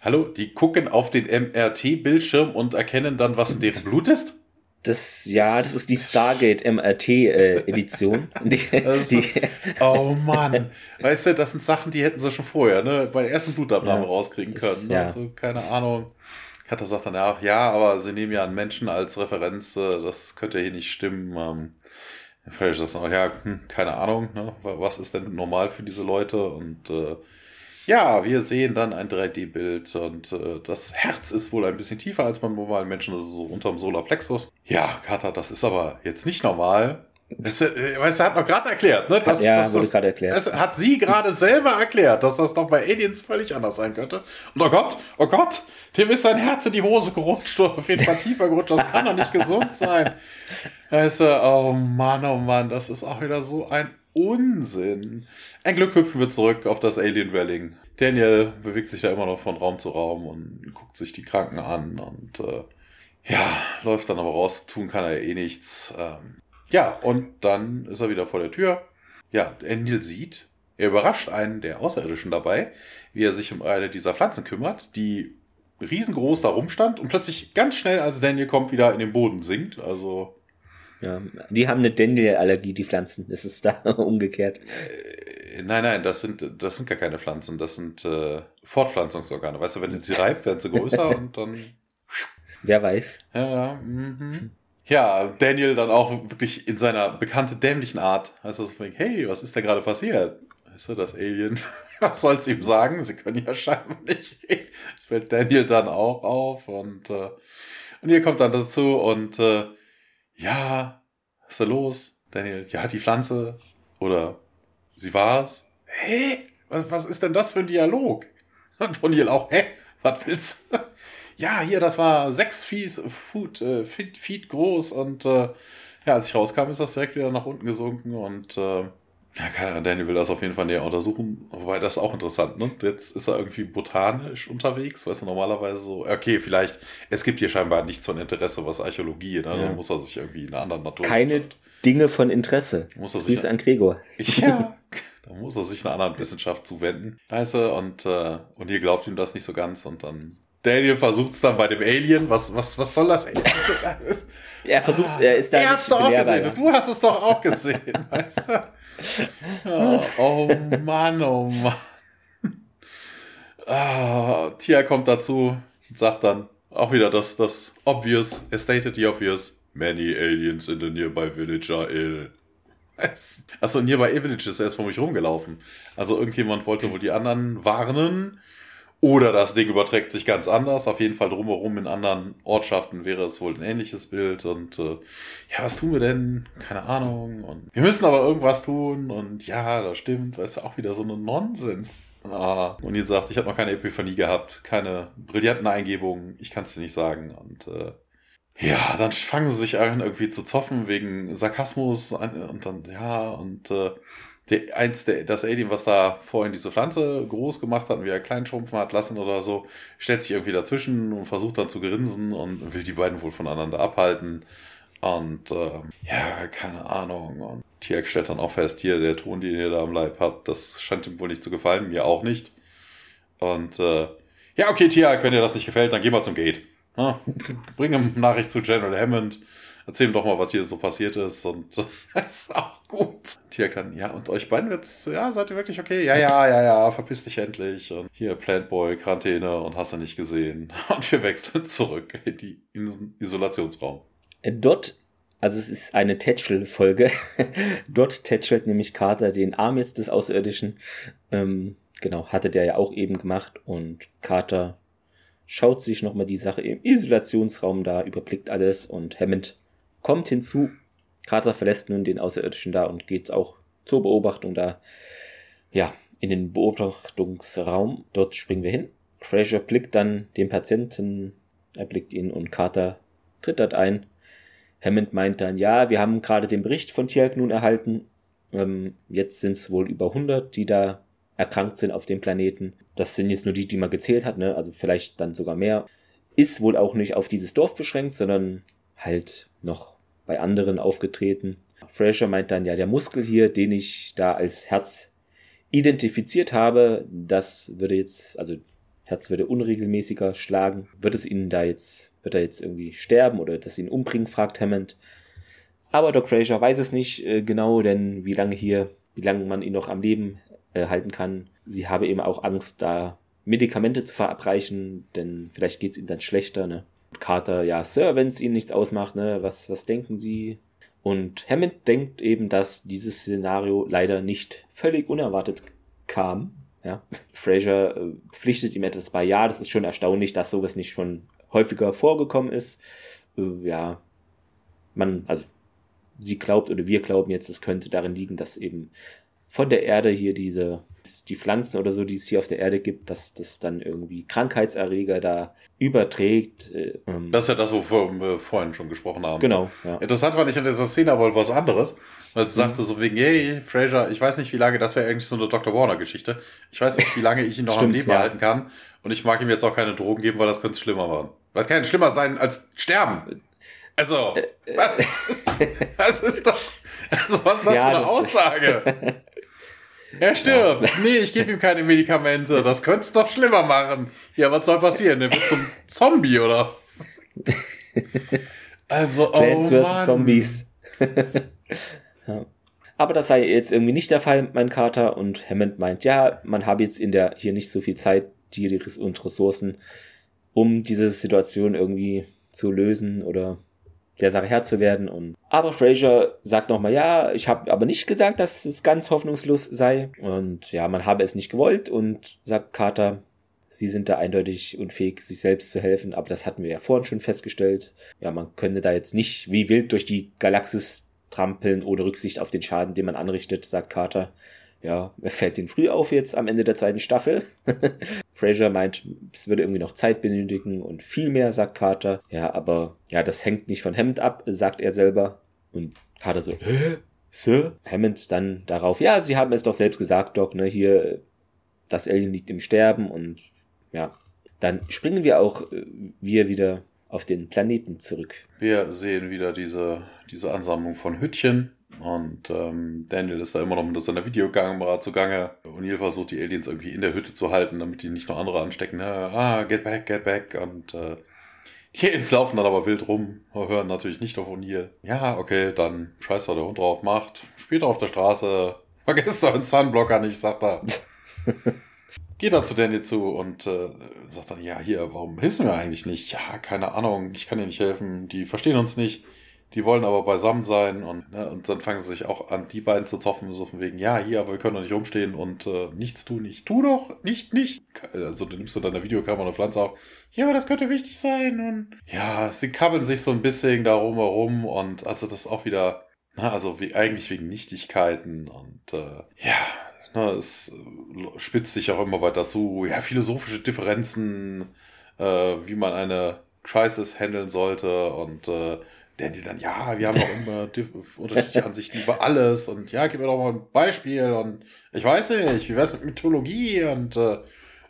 hallo, die gucken auf den MRT-Bildschirm und erkennen dann, was in deren Blut ist? Das, ja, das ist die Stargate MRT äh, ist- Oh Mann. Weißt du, das sind Sachen, die hätten sie schon vorher, ne, bei der ersten Blutabnahme Ja, rauskriegen das- können. Ne? ja. Also, keine Ahnung. Katar sagt dann, ja, ja, aber sie nehmen ja einen Menschen als Referenz, äh, das könnte hier nicht stimmen. Ähm, Fraser sagt dann, ja, hm, keine Ahnung, ne, wa- was ist denn normal für diese Leute? Und äh, ja, wir sehen dann ein 3D-Bild und äh, das Herz ist wohl ein bisschen tiefer als beim normalen Menschen, das ist so unterm Solarplexus. Ja, Katar, das ist aber jetzt nicht normal. Das, äh, weißt du, er hat noch gerade erklärt, ne? dass- ja, dass wurde das- gerade erklärt. das hat sie gerade selber erklärt, dass das doch bei Aliens völlig anders sein könnte. Und oh Gott, oh Gott, dem ist sein Herz in die Hose gerutscht oder auf jeden Fall tiefer gerutscht. Das kann doch nicht gesund sein. Weißt du, oh Mann, oh Mann, das ist auch wieder so ein Unsinn. Ein Glück hüpfen wir zurück auf das Alien Dwelling. Daniel bewegt sich da immer noch von Raum zu Raum und guckt sich die Kranken an und äh, ja, läuft dann aber raus. Tun kann er eh nichts. Ähm, ja, und dann ist er wieder vor der Tür. Ja, Daniel sieht, er überrascht einen der Außerirdischen dabei, wie er sich um eine dieser Pflanzen kümmert, die riesengroß da rumstand und plötzlich ganz schnell, als Daniel kommt, wieder in den Boden sinkt. Also, ja, die haben eine Daniel-Allergie, die Pflanzen. Das ist da umgekehrt. Nein, nein, das sind, das sind gar keine Pflanzen, das sind äh, Fortpflanzungsorgane. Weißt du, wenn sie reibt, werden sie größer und dann. Wer weiß. Ja, ja. Mhm. Ja, Daniel dann auch wirklich in seiner bekannten dämlichen Art. Heißt das, hey, was ist da gerade passiert? Weißt du, das Alien? was soll's ihm sagen? Sie können ja scheinbar nicht reden. Das fällt Daniel dann auch auf und, äh, und ihr kommt dann dazu und äh, ja, was ist da los? Daniel, ja, die Pflanze oder sie war's. Hä? Was, was ist denn das für ein Dialog? Und Daniel auch, hä? Was willst du? ja, hier, das war sechs Feet, Foot, äh, Feet, Feet groß und äh, ja, als ich rauskam, ist das direkt wieder nach unten gesunken und äh, ja, keine Ahnung, Daniel will das auf jeden Fall näher untersuchen, wobei das ist auch interessant, ne? Jetzt ist er irgendwie botanisch unterwegs, weißt du, normalerweise so, okay, vielleicht, es gibt hier scheinbar nicht so ein Interesse, was Archäologie, ne? Ja. Dann muss er sich irgendwie in einer anderen Natur. Keine Dinge von Interesse. Muss er sich an Gregor. Ja, da muss er sich einer anderen Wissenschaft zuwenden. Weißt du, und, äh, und ihr glaubt ihm das nicht so ganz und dann Daniel versucht es dann bei dem Alien. Was, was, was soll das? er versucht, er ist da er nicht auch gesehen. Ja. Du hast es doch auch gesehen, weißt du? Oh, oh Mann, oh Mann. Ah, Tia kommt dazu und sagt dann auch wieder das, das obvious, er stated the obvious. Many aliens in the nearby village are ill. Achso, nearby village ist erst vor mich rumgelaufen. Also irgendjemand wollte wohl die anderen warnen oder das Ding überträgt sich ganz anders. Auf jeden Fall drumherum in anderen Ortschaften wäre es wohl ein ähnliches Bild. Und äh, ja, was tun wir denn? Keine Ahnung. Und wir müssen aber irgendwas tun. Und ja, das stimmt. Weißt du, auch wieder so ein Nonsens. Ah. Und ihr sagt, ich habe noch keine Epiphanie gehabt, keine brillanten Eingebungen. Ich kann es dir nicht sagen. Und äh, ja, dann fangen sie sich an, irgendwie zu zoffen wegen Sarkasmus. Und dann, ja, und äh, der, eins der, das Alien, was da vorhin diese Pflanze groß gemacht hat und wieder klein schrumpfen hat lassen oder so, stellt sich irgendwie dazwischen und versucht dann zu grinsen und will die beiden wohl voneinander abhalten. Und äh, ja, keine Ahnung. Und Tiak stellt dann auch fest, hier, der Ton, den ihr da am Leib habt, das scheint ihm wohl nicht zu gefallen, mir auch nicht. Und äh, ja, okay, Tiak, wenn dir das nicht gefällt, dann geh mal zum Gate. Ja, bring eine Nachricht zu General Hammond erzähl doch mal, was hier so passiert ist und das ist auch gut. Tia kann, ja, und euch beiden wird's, ja, seid ihr wirklich okay? Ja, ja, ja, ja, verpiss dich endlich. Und hier Plant Boy, Quarantäne und hast du nicht gesehen. Und wir wechseln zurück in die Isolationsraum. Äh, dort, also es ist eine Tetchel-Folge. Dort tätschelt nämlich Carter den Arm jetzt des Außerirdischen. Ähm, genau, hatte der ja auch eben gemacht und Carter schaut sich nochmal die Sache im Isolationsraum da, überblickt alles und Hammond kommt hinzu. Carter verlässt nun den Außerirdischen da und geht auch zur Beobachtung da. Ja, in den Beobachtungsraum. Dort springen wir hin. Fraser blickt dann den Patienten, er blickt ihn und Carter tritt dort ein. Hammond meint dann, ja, wir haben gerade den Bericht von Tiag nun erhalten. Ähm, jetzt sind es wohl über 100, die da erkrankt sind auf dem Planeten. Das sind jetzt nur die, die man gezählt hat, ne? also vielleicht dann sogar mehr. Ist wohl auch nicht auf dieses Dorf beschränkt, sondern halt noch bei anderen aufgetreten. Fraser meint dann, ja, der Muskel hier, den ich da als Herz identifiziert habe, das würde jetzt, also Herz würde unregelmäßiger schlagen. Wird es ihnen da jetzt, wird er jetzt irgendwie sterben oder es ihn umbringen, fragt Hammond. Aber Doc Fraser weiß es nicht äh, genau, denn wie lange hier, wie lange man ihn noch am Leben äh, halten kann. Sie habe eben auch Angst, da Medikamente zu verabreichen, denn vielleicht geht es ihm dann schlechter. Ne? Carter, ja, Sir, wenn es Ihnen nichts ausmacht, ne, was, was denken Sie? Und Hammond denkt eben, dass dieses Szenario leider nicht völlig unerwartet kam. Ja. Fraser äh, pflichtet ihm etwas bei. Ja, das ist schon erstaunlich, dass sowas nicht schon häufiger vorgekommen ist. Äh, ja, man, also sie glaubt oder wir glauben jetzt, es könnte darin liegen, dass eben von der Erde hier diese, die Pflanzen oder so, die es hier auf der Erde gibt, dass das dann irgendwie Krankheitserreger da überträgt. Äh, ähm. Das ist ja das, wovon wir vorhin schon gesprochen haben. Genau. Ja. Interessant war nicht an dieser Szene, aber was anderes. Weil sie mhm. sagte so wegen, hey, Fraser, ich weiß nicht, wie lange, das wäre eigentlich so eine Dr. Warner-Geschichte. Ich weiß nicht, wie lange ich ihn noch Stimmt, am Leben ja. halten kann. Und ich mag ihm jetzt auch keine Drogen geben, weil das könnte schlimmer werden. Weil es kann schlimmer sein als sterben. Also, äh, was? das ist doch, also was ist das ja, für eine Aussage? Er stirbt. Ja. Nee, ich gebe ihm keine Medikamente. Das könnte es doch schlimmer machen. Ja, was soll passieren? Der wird zum Zombie, oder? Also, oh Plants vs. Zombies. ja. Aber das sei jetzt irgendwie nicht der Fall, mein Kater. Und Hammond meint, ja, man habe jetzt in der hier nicht so viel Zeit, die und Ressourcen, um diese Situation irgendwie zu lösen oder der Sache Herr zu werden. Und aber Fraser sagt nochmal, ja, ich habe aber nicht gesagt, dass es ganz hoffnungslos sei. Und ja, man habe es nicht gewollt und sagt Carter, sie sind da eindeutig unfähig, sich selbst zu helfen. Aber das hatten wir ja vorhin schon festgestellt. Ja, man könnte da jetzt nicht wie wild durch die Galaxis trampeln ohne Rücksicht auf den Schaden, den man anrichtet, sagt Carter. Ja, er fällt den früh auf jetzt am Ende der zweiten Staffel. Fraser meint, es würde irgendwie noch Zeit benötigen und viel mehr, sagt Carter. Ja, aber ja, das hängt nicht von Hammond ab, sagt er selber. Und Carter so, hä? Sir? Hammond dann darauf, ja, Sie haben es doch selbst gesagt, Doc, ne, hier, das Alien liegt im Sterben und ja, dann springen wir auch äh, wir wieder auf den Planeten zurück. Wir sehen wieder diese, diese Ansammlung von Hüttchen und ähm, Daniel ist da immer noch mit seiner Videokamera zugange. O'Neill versucht die Aliens irgendwie in der Hütte zu halten, damit die nicht noch andere anstecken. Ah, get back, get back. Und äh, die Aliens laufen dann aber wild rum, hören natürlich nicht auf O'Neill. Ja, okay, dann scheiß da der Hund drauf, macht. Später auf der Straße. Vergesst euren Sunblocker nicht, sagt er. Geht dann zu Daniel zu und äh, sagt dann, ja, hier, warum hilfst du mir eigentlich nicht? Ja, keine Ahnung, ich kann dir nicht helfen, die verstehen uns nicht. Die wollen aber beisammen sein und, ne, und dann fangen sie sich auch an, die beiden zu zoffen, so von wegen, ja, hier, aber wir können doch nicht rumstehen und äh, nichts tun, nicht. Tu doch, nicht, nicht. Also du nimmst du deine Videokamera und Pflanze auf. Ja, aber das könnte wichtig sein und ja, sie kabbeln sich so ein bisschen darum herum und also das auch wieder, na, also wie, eigentlich wegen Nichtigkeiten und äh, ja, na, es spitzt sich auch immer weiter zu. Ja, philosophische Differenzen, äh, wie man eine Crisis handeln sollte und äh, Danny dann, ja, wir haben auch immer unterschiedliche Ansichten über alles und ja, gib mir doch mal ein Beispiel und ich weiß nicht, wie wär's mit Mythologie und, äh,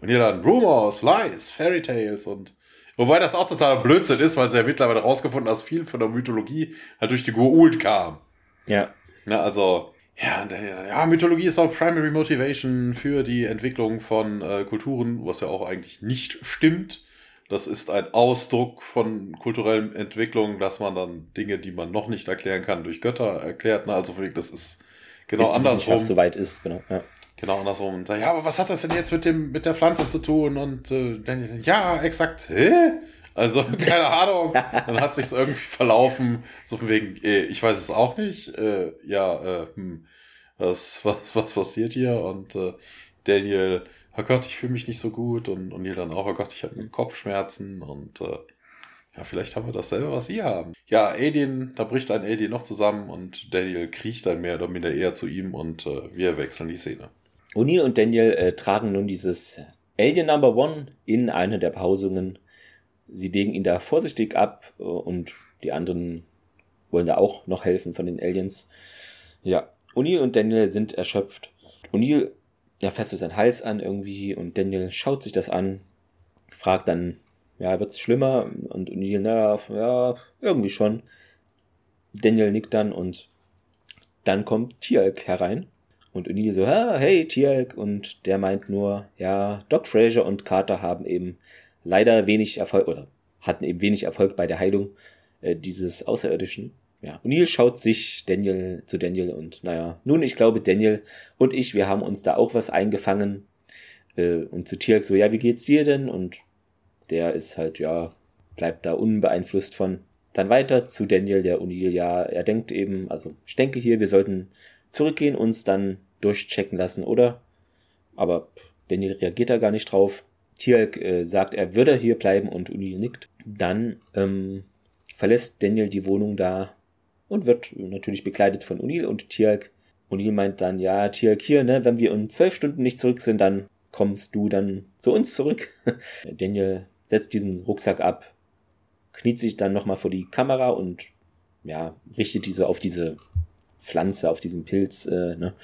und hier dann Rumors, Lies, Fairy Tales und wobei das auch totaler Blödsinn ist, weil sie ja mittlerweile rausgefunden dass viel von der Mythologie halt durch die Goa'uld kam. Ja. Na, also, ja, ja, Mythologie ist auch Primary Motivation für die Entwicklung von äh, Kulturen, was ja auch eigentlich nicht stimmt. Das ist ein Ausdruck von kulturellen Entwicklung, dass man dann Dinge, die man noch nicht erklären kann, durch Götter erklärt. Ne? Also das ist genau Bis andersrum. so weit ist, genau. Ja. Genau andersrum. Ja, aber was hat das denn jetzt mit dem mit der Pflanze zu tun? Und äh, dann, ja, exakt. Hä? Also keine Ahnung. dann hat sich's irgendwie verlaufen. So von wegen, äh, ich weiß es auch nicht. Äh, ja, äh, hm, was was was passiert hier? Und äh, Daniel oh Gott, ich fühle mich nicht so gut und, und Neil dann auch, oh Gott, ich habe Kopfschmerzen und äh, ja, vielleicht haben wir dasselbe, was sie haben. Ja, Alien, da bricht ein Alien noch zusammen und Daniel kriecht dann mehr oder minder eher zu ihm und äh, wir wechseln die Szene. O'Neill und Daniel äh, tragen nun dieses Alien Number One in eine der Behausungen. Sie legen ihn da vorsichtig ab äh, und die anderen wollen da auch noch helfen von den Aliens. Ja, O'Neill und Daniel sind erschöpft. O'Neill ja, fasst so seinen Hals an irgendwie und Daniel schaut sich das an, fragt dann, ja, wird's schlimmer? Und O'Neill, naja, ja, irgendwie schon. Daniel nickt dann und dann kommt Tialk herein und O'Neill so, hey Tialk und der meint nur, ja, Doc Fraser und Carter haben eben leider wenig Erfolg oder hatten eben wenig Erfolg bei der Heilung äh, dieses Außerirdischen ja, O'Neill schaut sich Daniel zu Daniel und naja, nun, ich glaube, Daniel und ich, wir haben uns da auch was eingefangen. Äh, und zu Tirk so, ja, wie geht's dir denn? Und der ist halt, ja, bleibt da unbeeinflusst von. Dann weiter zu Daniel, der O'Neill, ja, er denkt eben, also ich denke hier, wir sollten zurückgehen, uns dann durchchecken lassen, oder? Aber Daniel reagiert da gar nicht drauf. Tirk äh, sagt, er würde hier bleiben und O'Neill nickt. Dann ähm, verlässt Daniel die Wohnung da und wird natürlich begleitet von Unil und Tialk. Unil meint dann, ja, Tialk hier, ne, wenn wir in zwölf Stunden nicht zurück sind, dann kommst du dann zu uns zurück. Daniel setzt diesen Rucksack ab, kniet sich dann nochmal vor die Kamera und ja, richtet diese auf diese Pflanze, auf diesen Pilz, äh, ne?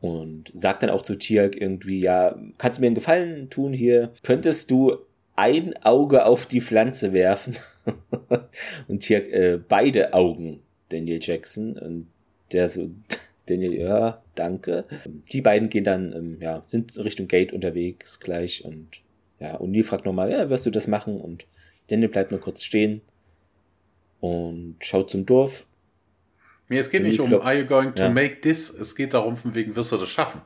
Und sagt dann auch zu Tialk irgendwie, ja, kannst du mir einen Gefallen tun hier? Könntest du ein Auge auf die Pflanze werfen? und Tialk, äh, beide Augen Daniel Jackson. Und der so, Daniel, ja, danke. Die beiden gehen dann, ähm, ja, sind Richtung Gate unterwegs gleich und ja, und Neil fragt nochmal, ja, wirst du das machen? Und Daniel bleibt nur kurz stehen und schaut zum Dorf. Nee, es geht nicht um Are you going to ja. make this? Es geht darum, von wegen wirst du das schaffen.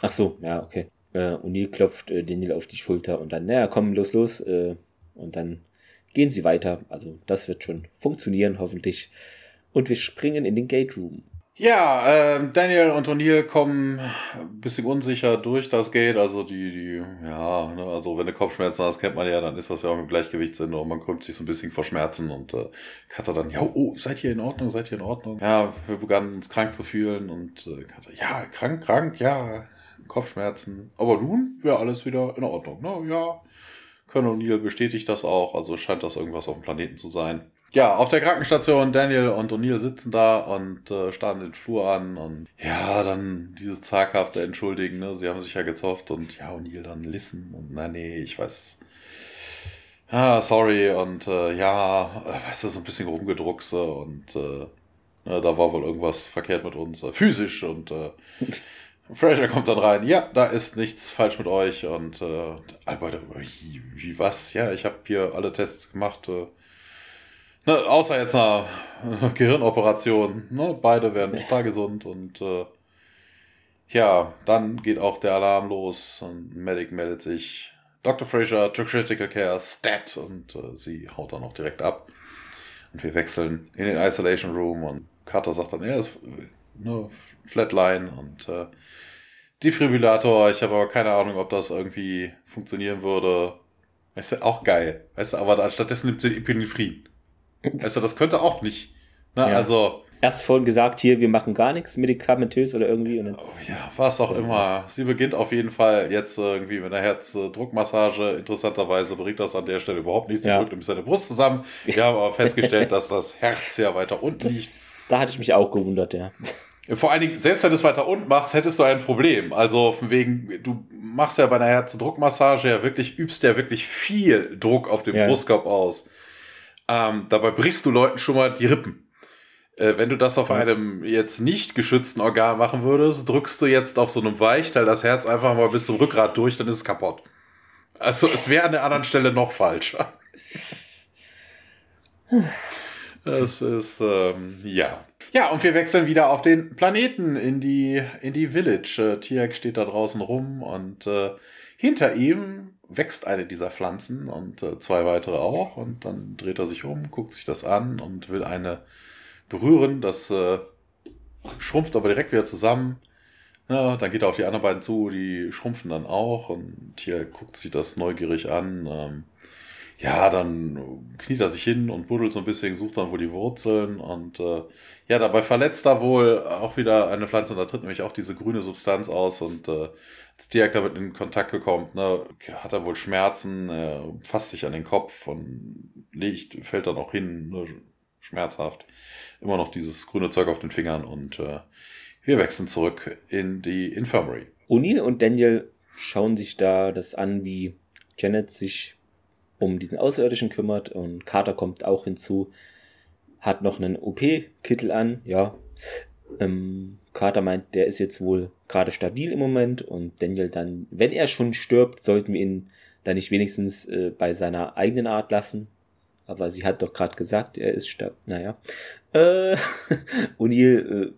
Ach so, ja, okay. Äh, O'Neill klopft äh, Daniel auf die Schulter und dann, naja, komm, los, los. Äh, und dann gehen sie weiter. Also das wird schon funktionieren, hoffentlich. Und wir springen in den Gate Room. Ja, äh, Daniel und O'Neill kommen ein bisschen unsicher durch das Gate. Also die, die, ja, ne, also wenn du Kopfschmerzen hast, kennt man ja, dann ist das ja auch im Gleichgewichtssinn und man kommt sich so ein bisschen vor Schmerzen und äh, Katha dann, ja, oh, seid ihr in Ordnung, seid ihr in Ordnung? Ja, wir begannen uns krank zu fühlen und äh, Katha, ja, krank, krank, ja, Kopfschmerzen. Aber nun wäre alles wieder in Ordnung, ne? Ja. Colonel O'Neill bestätigt das auch, also scheint das irgendwas auf dem Planeten zu sein ja, auf der Krankenstation, Daniel und O'Neill sitzen da und äh, starren den Flur an und ja, dann dieses zaghafte Entschuldigen, ne? Sie haben sich ja gezofft und ja, O'Neill dann listen und na nee, ich weiß. Ah, sorry und äh, ja, äh, weißt du, so ein bisschen rumgedruckse und äh, ne, da war wohl irgendwas verkehrt mit uns, äh, physisch und äh, Fraser kommt dann rein, ja, da ist nichts falsch mit euch und äh, Albert, wie, wie was? Ja, ich habe hier alle Tests gemacht, äh, Ne, außer jetzt einer Gehirnoperation. Ne, beide werden total gesund und äh, ja, dann geht auch der Alarm los und ein Medic meldet sich. Dr. Fraser to Critical Care, Stat und äh, sie haut dann auch direkt ab. Und wir wechseln in den Isolation Room und Carter sagt dann, er ist ne, Flatline und äh, Defibrillator. Ich habe aber keine Ahnung, ob das irgendwie funktionieren würde. Weißt du, auch geil. Weißt du, aber anstattdessen nimmt sie Epinephrin. Also das könnte auch nicht. Ne? Ja. Also erst vorhin gesagt, hier, wir machen gar nichts medikamentös oder irgendwie. Und jetzt, oh ja, was auch immer. Sie beginnt auf jeden Fall jetzt irgendwie mit einer Herzdruckmassage. Interessanterweise bringt das an der Stelle überhaupt nichts. Sie ja. drückt ein bisschen die Brust zusammen. Wir haben aber festgestellt, dass das Herz ja weiter unten das, liegt. Da hatte ich mich auch gewundert, ja. Vor allen Dingen, selbst wenn du es weiter unten machst, hättest du ein Problem. Also von wegen, du machst ja bei einer Herzdruckmassage ja wirklich, übst ja wirklich viel Druck auf dem ja. Brustkorb aus. Ähm, dabei brichst du Leuten schon mal die Rippen. Äh, wenn du das auf einem jetzt nicht geschützten Organ machen würdest, drückst du jetzt auf so einem Weichteil das Herz einfach mal bis zum Rückgrat durch, dann ist es kaputt. Also es wäre an der anderen Stelle noch falscher. Es ist, ähm, ja. Ja, und wir wechseln wieder auf den Planeten in die, in die Village. Äh, Tiak steht da draußen rum und äh, hinter ihm wächst eine dieser Pflanzen und äh, zwei weitere auch. Und dann dreht er sich um, guckt sich das an und will eine berühren. Das äh, schrumpft aber direkt wieder zusammen. Ja, dann geht er auf die anderen beiden zu, die schrumpfen dann auch. Und hier guckt sich das neugierig an. Ähm, ja, dann kniet er sich hin und buddelt so ein bisschen, sucht dann wohl die Wurzeln und äh, ja, dabei verletzt er wohl auch wieder eine Pflanze und da tritt nämlich auch diese grüne Substanz aus und äh, direkt damit in Kontakt gekommen, ne, hat er wohl Schmerzen, äh, fasst sich an den Kopf und legt, fällt dann auch hin, ne, schmerzhaft. Immer noch dieses grüne Zeug auf den Fingern und äh, wir wechseln zurück in die Infirmary. O'Neill und Daniel schauen sich da das an, wie Janet sich um diesen Außerirdischen kümmert und Carter kommt auch hinzu, hat noch einen OP-Kittel an, ja. Ähm, Carter meint, der ist jetzt wohl gerade stabil im Moment und Daniel dann, wenn er schon stirbt, sollten wir ihn dann nicht wenigstens äh, bei seiner eigenen Art lassen. Aber sie hat doch gerade gesagt, er ist stabil. Naja. Äh, O'Neill äh,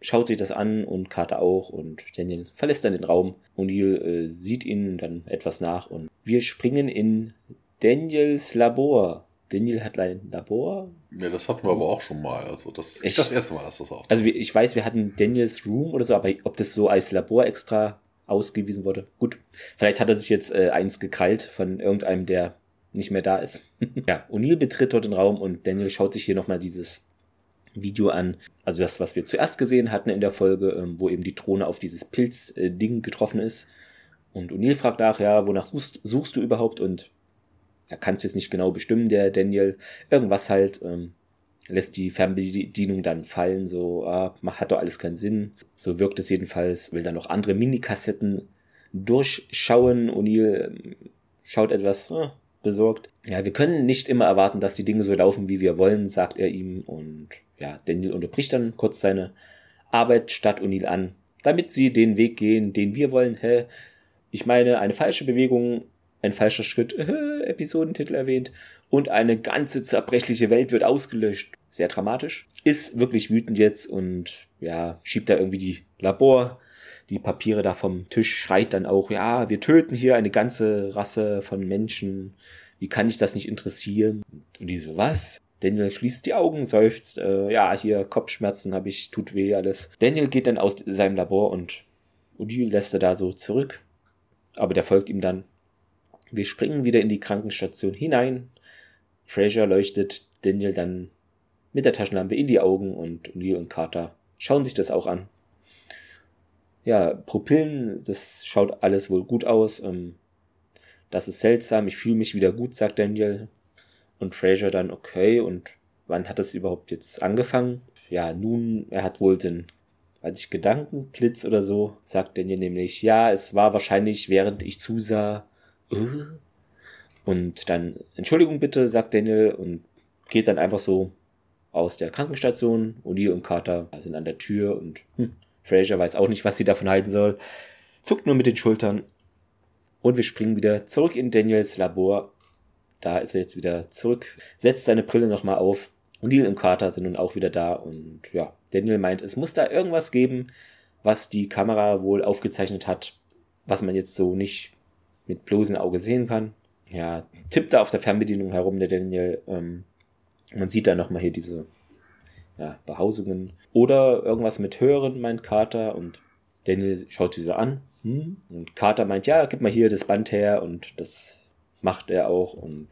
schaut sich das an und Carter auch und Daniel verlässt dann den Raum. O'Neill äh, sieht ihnen dann etwas nach und wir springen in Daniels Labor. Daniel hat ein Labor. Ja, das hatten wir aber auch schon mal. Also das ist nicht das erste Mal, dass das auch. Also ich weiß, wir hatten Daniels Room oder so, aber ob das so als Labor extra ausgewiesen wurde. Gut, vielleicht hat er sich jetzt äh, eins gekrallt von irgendeinem, der nicht mehr da ist. ja, O'Neill betritt dort den Raum und Daniel schaut sich hier nochmal dieses Video an. Also das, was wir zuerst gesehen hatten in der Folge, ähm, wo eben die Drohne auf dieses Pilzding äh, getroffen ist. Und O'Neill fragt nach, ja, wonach suchst, suchst, du überhaupt? Und er kann es jetzt nicht genau bestimmen, der Daniel. Irgendwas halt, ähm, lässt die Fernbedienung dann fallen, so, ah, hat doch alles keinen Sinn. So wirkt es jedenfalls, will dann noch andere Minikassetten durchschauen. O'Neill ähm, schaut etwas äh, besorgt. Ja, wir können nicht immer erwarten, dass die Dinge so laufen, wie wir wollen, sagt er ihm. Und ja, Daniel unterbricht dann kurz seine Arbeit statt O'Neill an, damit sie den Weg gehen, den wir wollen. Hä? Ich meine, eine falsche Bewegung ein falscher Schritt, äh, Episodentitel erwähnt und eine ganze zerbrechliche Welt wird ausgelöscht. Sehr dramatisch. Ist wirklich wütend jetzt und ja, schiebt da irgendwie die Labor, die Papiere da vom Tisch, schreit dann auch, ja, wir töten hier eine ganze Rasse von Menschen. Wie kann ich das nicht interessieren? Und die so, was? Daniel schließt die Augen, seufzt, äh, ja, hier Kopfschmerzen habe ich, tut weh alles. Daniel geht dann aus seinem Labor und Odile lässt er da so zurück. Aber der folgt ihm dann. Wir springen wieder in die Krankenstation hinein. Fraser leuchtet Daniel dann mit der Taschenlampe in die Augen und O'Neill und Carter schauen sich das auch an. Ja, Pupillen, das schaut alles wohl gut aus. Ähm, das ist seltsam, ich fühle mich wieder gut, sagt Daniel. Und Fraser dann, okay, und wann hat das überhaupt jetzt angefangen? Ja, nun, er hat wohl den, weiß ich, Gedankenblitz oder so, sagt Daniel nämlich, ja, es war wahrscheinlich, während ich zusah. Äh? Und dann, Entschuldigung bitte, sagt Daniel und geht dann einfach so aus der Krankenstation. O'Neill und Carter sind an der Tür und hm, Fraser weiß auch nicht, was sie davon halten soll. Zuckt nur mit den Schultern. Und wir springen wieder zurück in Daniels Labor. Da ist er jetzt wieder zurück, setzt seine Brille nochmal auf. O'Neill und Carter sind nun auch wieder da. Und ja, Daniel meint, es muss da irgendwas geben, was die Kamera wohl aufgezeichnet hat, was man jetzt so nicht mit bloßem Auge sehen kann. Ja, tippt da auf der Fernbedienung herum, der Daniel. Ähm, man sieht da nochmal hier diese ja, Behausungen. Oder irgendwas mit Hören, meint Carter. Und Daniel schaut sie so an. Hm? Und Carter meint, ja, gib mal hier das Band her. Und das macht er auch. Und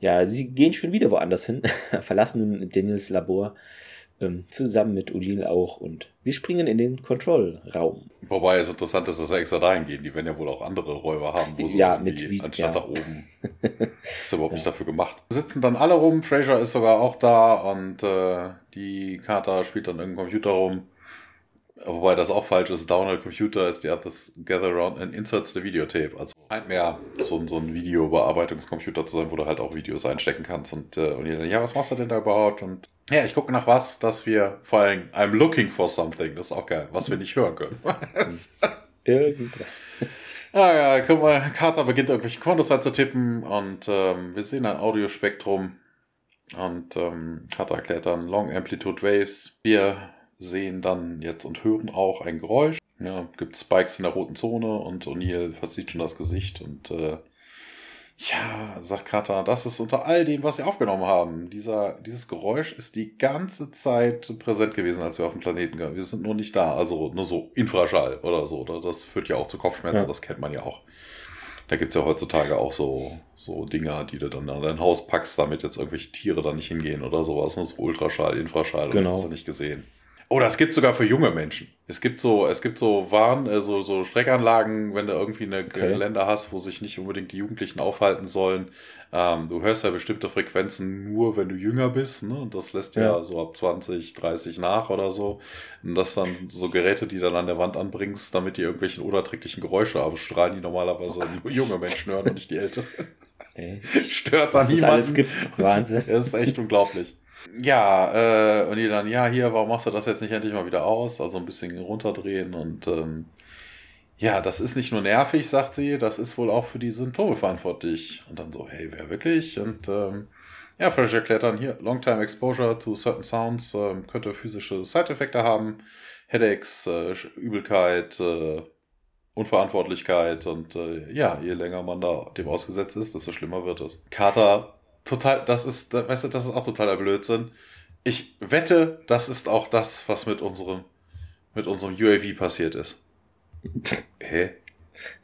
ja, sie gehen schon wieder woanders hin, verlassen Daniels Labor ähm, zusammen mit O'Neill auch und wir springen in den Kontrollraum. Wobei es interessant ist, dass sie extra dahin gehen. Die werden ja wohl auch andere Räuber haben, wo sie ja, mit wie, anstatt ja. da oben. ist überhaupt ja. nicht dafür gemacht. Sitzen dann alle rum, Fraser ist sogar auch da und äh, die Carter spielt dann irgendein Computer rum. Wobei das auch falsch ist. Down on the computer is the others gather around and inserts the videotape. Also scheint mehr so, so ein Videobearbeitungscomputer zu sein, wo du halt auch Videos einstecken kannst. Und, äh, und jeder, ja, was machst du denn da überhaupt? Und ja, ich gucke nach was, dass wir vor allem, I'm looking for something. Das ist auch geil, was wir nicht hören können. Irgendwas. Ah ja, guck mal, Carter beginnt irgendwelche Kontos einzutippen und ähm, wir sehen ein Audiospektrum und ähm, Carter erklärt dann Long Amplitude Waves. Wir sehen dann jetzt und hören auch ein Geräusch. Ja, gibt Spikes in der roten Zone und O'Neill verzieht schon das Gesicht und äh, ja, sagt Carter, das ist unter all dem, was wir aufgenommen haben. Dieser, dieses Geräusch ist die ganze Zeit präsent gewesen, als wir auf dem Planeten waren. Wir sind nur nicht da. Also nur so Infraschall oder so. Das führt ja auch zu Kopfschmerzen, ja. das kennt man ja auch. Da gibt's ja heutzutage auch so, so Dinger, die du dann an dein Haus packst, damit jetzt irgendwelche Tiere da nicht hingehen oder sowas. Nur so Ultraschall, Infraschall, genau. hast du nicht gesehen. Oder es gibt sogar für junge Menschen. Es gibt so, es gibt so Warn, äh, so, Streckanlagen, wenn du irgendwie eine okay. Länder hast, wo sich nicht unbedingt die Jugendlichen aufhalten sollen. Ähm, du hörst ja bestimmte Frequenzen nur, wenn du jünger bist, ne? Und das lässt ja. ja so ab 20, 30 nach oder so. Und das dann so Geräte, die dann an der Wand anbringst, damit die irgendwelchen unerträglichen Geräusche abstrahlen, die normalerweise oh nur junge Menschen hören und nicht die Älteren. Ey, Stört da niemanden. alles gibt. Wahnsinn. Das ist echt unglaublich. Ja, äh, und die dann, ja, hier, warum machst du das jetzt nicht endlich mal wieder aus? Also ein bisschen runterdrehen und ähm, ja, das ist nicht nur nervig, sagt sie, das ist wohl auch für die Symptome verantwortlich. Und dann so, hey, wer wirklich? Und ähm, ja, Fresh erklärt dann hier, Long-Time Exposure to certain sounds ähm, könnte physische Side-Effekte haben, Headaches, äh, Übelkeit, äh, Unverantwortlichkeit und äh, ja, je länger man da dem ausgesetzt ist, desto schlimmer wird es. Carter total, das ist, weißt du, das ist auch totaler Blödsinn. Ich wette, das ist auch das, was mit unserem, mit unserem UAV passiert ist. Hä?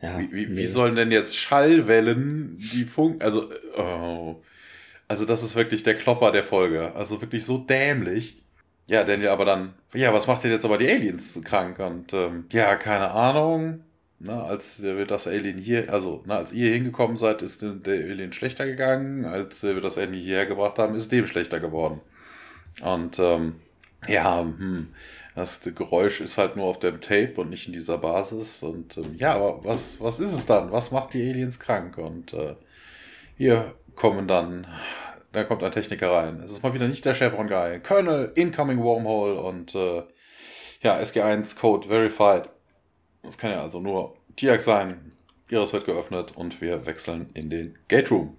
Ja, wie, wie, nee. wie sollen denn jetzt Schallwellen die Funk, also, oh. also das ist wirklich der Klopper der Folge. Also wirklich so dämlich. Ja, Daniel aber dann, ja, was macht denn jetzt aber die Aliens krank? Und ähm, ja, keine Ahnung. Na, als wir das Alien hier, also na, als ihr hingekommen seid, ist der Alien schlechter gegangen. Als wir das Alien hierher gebracht haben, ist dem schlechter geworden. Und ähm, ja, hm, das Geräusch ist halt nur auf dem Tape und nicht in dieser Basis. Und ähm, ja, aber was, was ist es dann? Was macht die Aliens krank? Und äh, hier kommen dann, da kommt ein Techniker rein. Es ist mal wieder nicht der Chevron Guy. Colonel, Incoming Wormhole und äh, ja, SG1 Code Verified. Das kann ja also nur Tiak sein. Ihres wird geöffnet und wir wechseln in den Gate Room.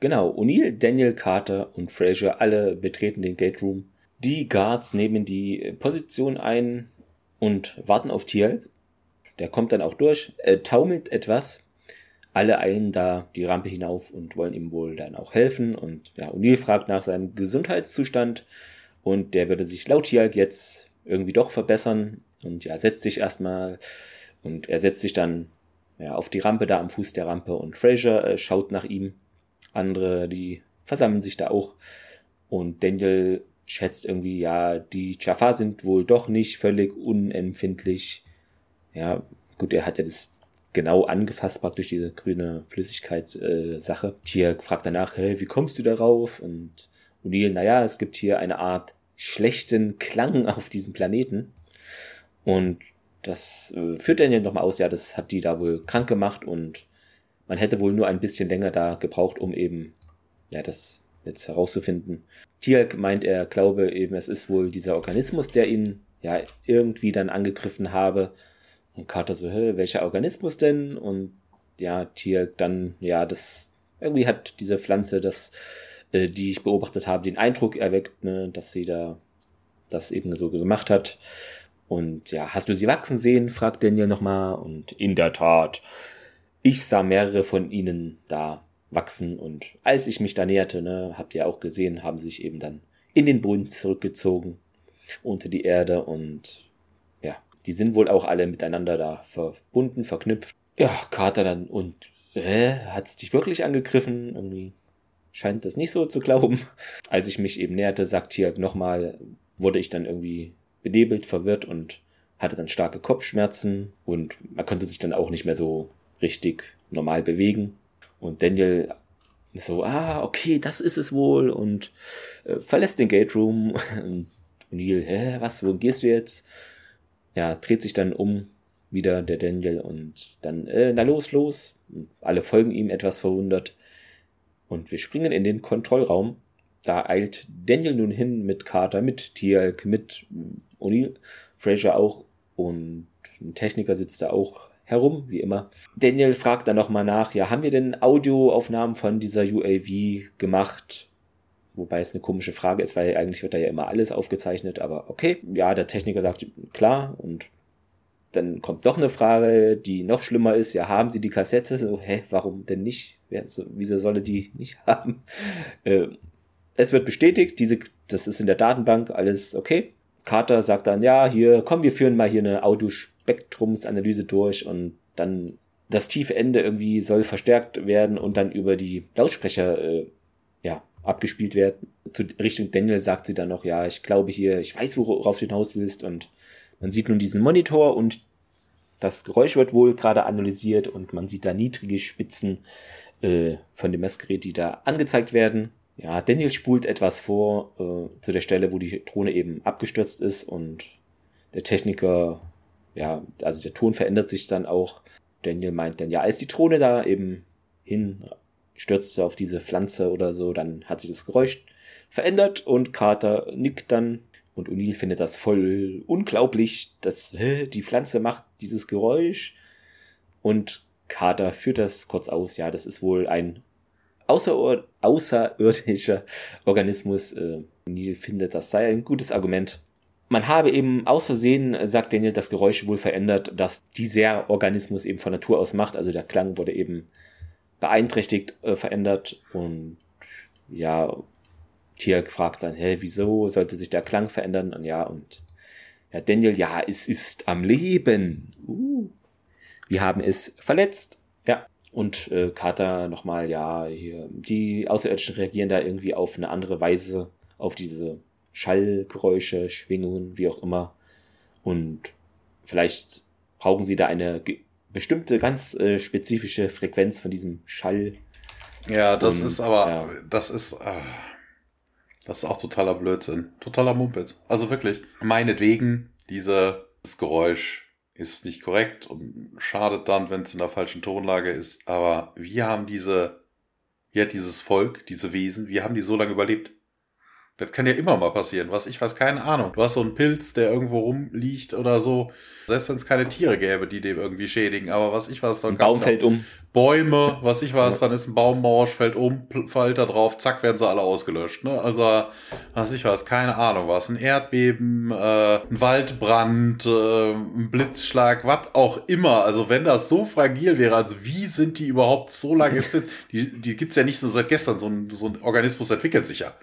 Genau, O'Neill, Daniel, Carter und Fraser alle betreten den Gate Room. Die Guards nehmen die Position ein und warten auf Tier. Der kommt dann auch durch, äh, taumelt etwas. Alle eilen da die Rampe hinauf und wollen ihm wohl dann auch helfen. Und ja, O'Neill fragt nach seinem Gesundheitszustand und der würde sich laut Tialk jetzt irgendwie doch verbessern. Und ja, setzt sich erstmal und er setzt sich dann ja, auf die Rampe da am Fuß der Rampe und Fraser äh, schaut nach ihm andere, die versammeln sich da auch. Und Daniel schätzt irgendwie, ja, die Jaffa sind wohl doch nicht völlig unempfindlich. Ja, gut, er hat ja das genau angefasst, praktisch diese grüne Flüssigkeitssache. Äh, Tier fragt danach, hey, wie kommst du darauf? Und O'Neill, naja, es gibt hier eine Art schlechten Klang auf diesem Planeten. Und das äh, führt Daniel nochmal aus, ja, das hat die da wohl krank gemacht und man hätte wohl nur ein bisschen länger da gebraucht, um eben ja, das jetzt herauszufinden. Tialk meint, er glaube eben, es ist wohl dieser Organismus, der ihn ja irgendwie dann angegriffen habe. Und Carter so, hä, welcher Organismus denn? Und ja, Tialk dann, ja, das irgendwie hat diese Pflanze, das, äh, die ich beobachtet habe, den Eindruck erweckt, ne, dass sie da das eben so gemacht hat. Und ja, hast du sie wachsen sehen? fragt Daniel nochmal. Und in der Tat, ich sah mehrere von ihnen da wachsen und als ich mich da näherte, ne, habt ihr auch gesehen, haben sie sich eben dann in den Boden zurückgezogen unter die Erde und ja, die sind wohl auch alle miteinander da verbunden, verknüpft. Ja, Carter dann und äh, hat's dich wirklich angegriffen? Irgendwie scheint das nicht so zu glauben. Als ich mich eben näherte, sagt hier nochmal, wurde ich dann irgendwie benebelt, verwirrt und hatte dann starke Kopfschmerzen und man konnte sich dann auch nicht mehr so richtig normal bewegen. Und Daniel so, ah, okay, das ist es wohl und äh, verlässt den Gate Room. und Neil, hä, was, wo gehst du jetzt? Ja, dreht sich dann um, wieder der Daniel und dann, äh, na los, los. Alle folgen ihm etwas verwundert. Und wir springen in den Kontrollraum. Da eilt Daniel nun hin mit Carter, mit Tialk, mit O'Neill, Fraser auch und ein Techniker sitzt da auch herum, wie immer. Daniel fragt dann nochmal nach, ja, haben wir denn Audioaufnahmen von dieser UAV gemacht? Wobei es eine komische Frage ist, weil eigentlich wird da ja immer alles aufgezeichnet, aber okay. Ja, der Techniker sagt, klar, und dann kommt doch eine Frage, die noch schlimmer ist, ja, haben Sie die Kassette? So, hä, warum denn nicht? Wieso solle die nicht haben? Äh, es wird bestätigt, diese, das ist in der Datenbank, alles okay. Carter sagt dann, ja, hier, komm, wir führen mal hier eine Audiospektrumsanalyse durch und dann das tiefe Ende irgendwie soll verstärkt werden und dann über die Lautsprecher äh, ja, abgespielt werden. Zu Richtung Daniel sagt sie dann noch, ja, ich glaube hier, ich weiß, worauf du hinaus willst und man sieht nun diesen Monitor und das Geräusch wird wohl gerade analysiert und man sieht da niedrige Spitzen äh, von dem Messgerät, die da angezeigt werden. Ja, Daniel spult etwas vor äh, zu der Stelle, wo die Drohne eben abgestürzt ist und der Techniker, ja, also der Ton verändert sich dann auch. Daniel meint dann, ja, als die Drohne da eben hinstürzte auf diese Pflanze oder so, dann hat sich das Geräusch verändert und Carter nickt dann und O'Neill findet das voll unglaublich, dass hä, die Pflanze macht dieses Geräusch und Carter führt das kurz aus, ja, das ist wohl ein außer, außerirdischer Organismus. Äh, Neil findet, das sei ein gutes Argument. Man habe eben aus Versehen, sagt Daniel, das Geräusch wohl verändert, dass dieser Organismus eben von Natur aus macht. Also der Klang wurde eben beeinträchtigt, äh, verändert. Und ja, Tier fragt dann, hä, wieso sollte sich der Klang verändern? Und ja, und ja, Daniel, ja, es ist am Leben. Uh, wir haben es verletzt. Ja, und äh, Carter nochmal, ja, hier, die Außerirdischen reagieren da irgendwie auf eine andere Weise auf diese Schallgeräusche, Schwingungen, wie auch immer. Und vielleicht brauchen sie da eine bestimmte, ganz äh, spezifische Frequenz von diesem Schall. Ja, das Und, ist aber, ja. das ist, äh, das ist auch totaler Blödsinn. Totaler Mumpitz. Also wirklich, meinetwegen, dieses Geräusch ist nicht korrekt und schadet dann, wenn es in der falschen Tonlage ist. Aber wir haben diese, wie hat dieses Volk, diese Wesen, wir haben die so lange überlebt. Das kann ja immer mal passieren. Was ich weiß, keine Ahnung. Du hast so einen Pilz, der irgendwo rumliegt oder so. Selbst wenn es keine Tiere gäbe, die dem irgendwie schädigen. Aber was ich weiß, dann Ein Baum fällt um. Bäume, was ich weiß, dann ist ein Baum morsch, fällt um, fällt da drauf, zack, werden sie alle ausgelöscht. Ne? Also, was ich weiß, keine Ahnung, was. Ein Erdbeben, äh, ein Waldbrand, äh, ein Blitzschlag, was auch immer. Also wenn das so fragil wäre, also wie sind die überhaupt so lange? die, die gibt's ja nicht so seit gestern. So ein, so ein Organismus entwickelt sich ja.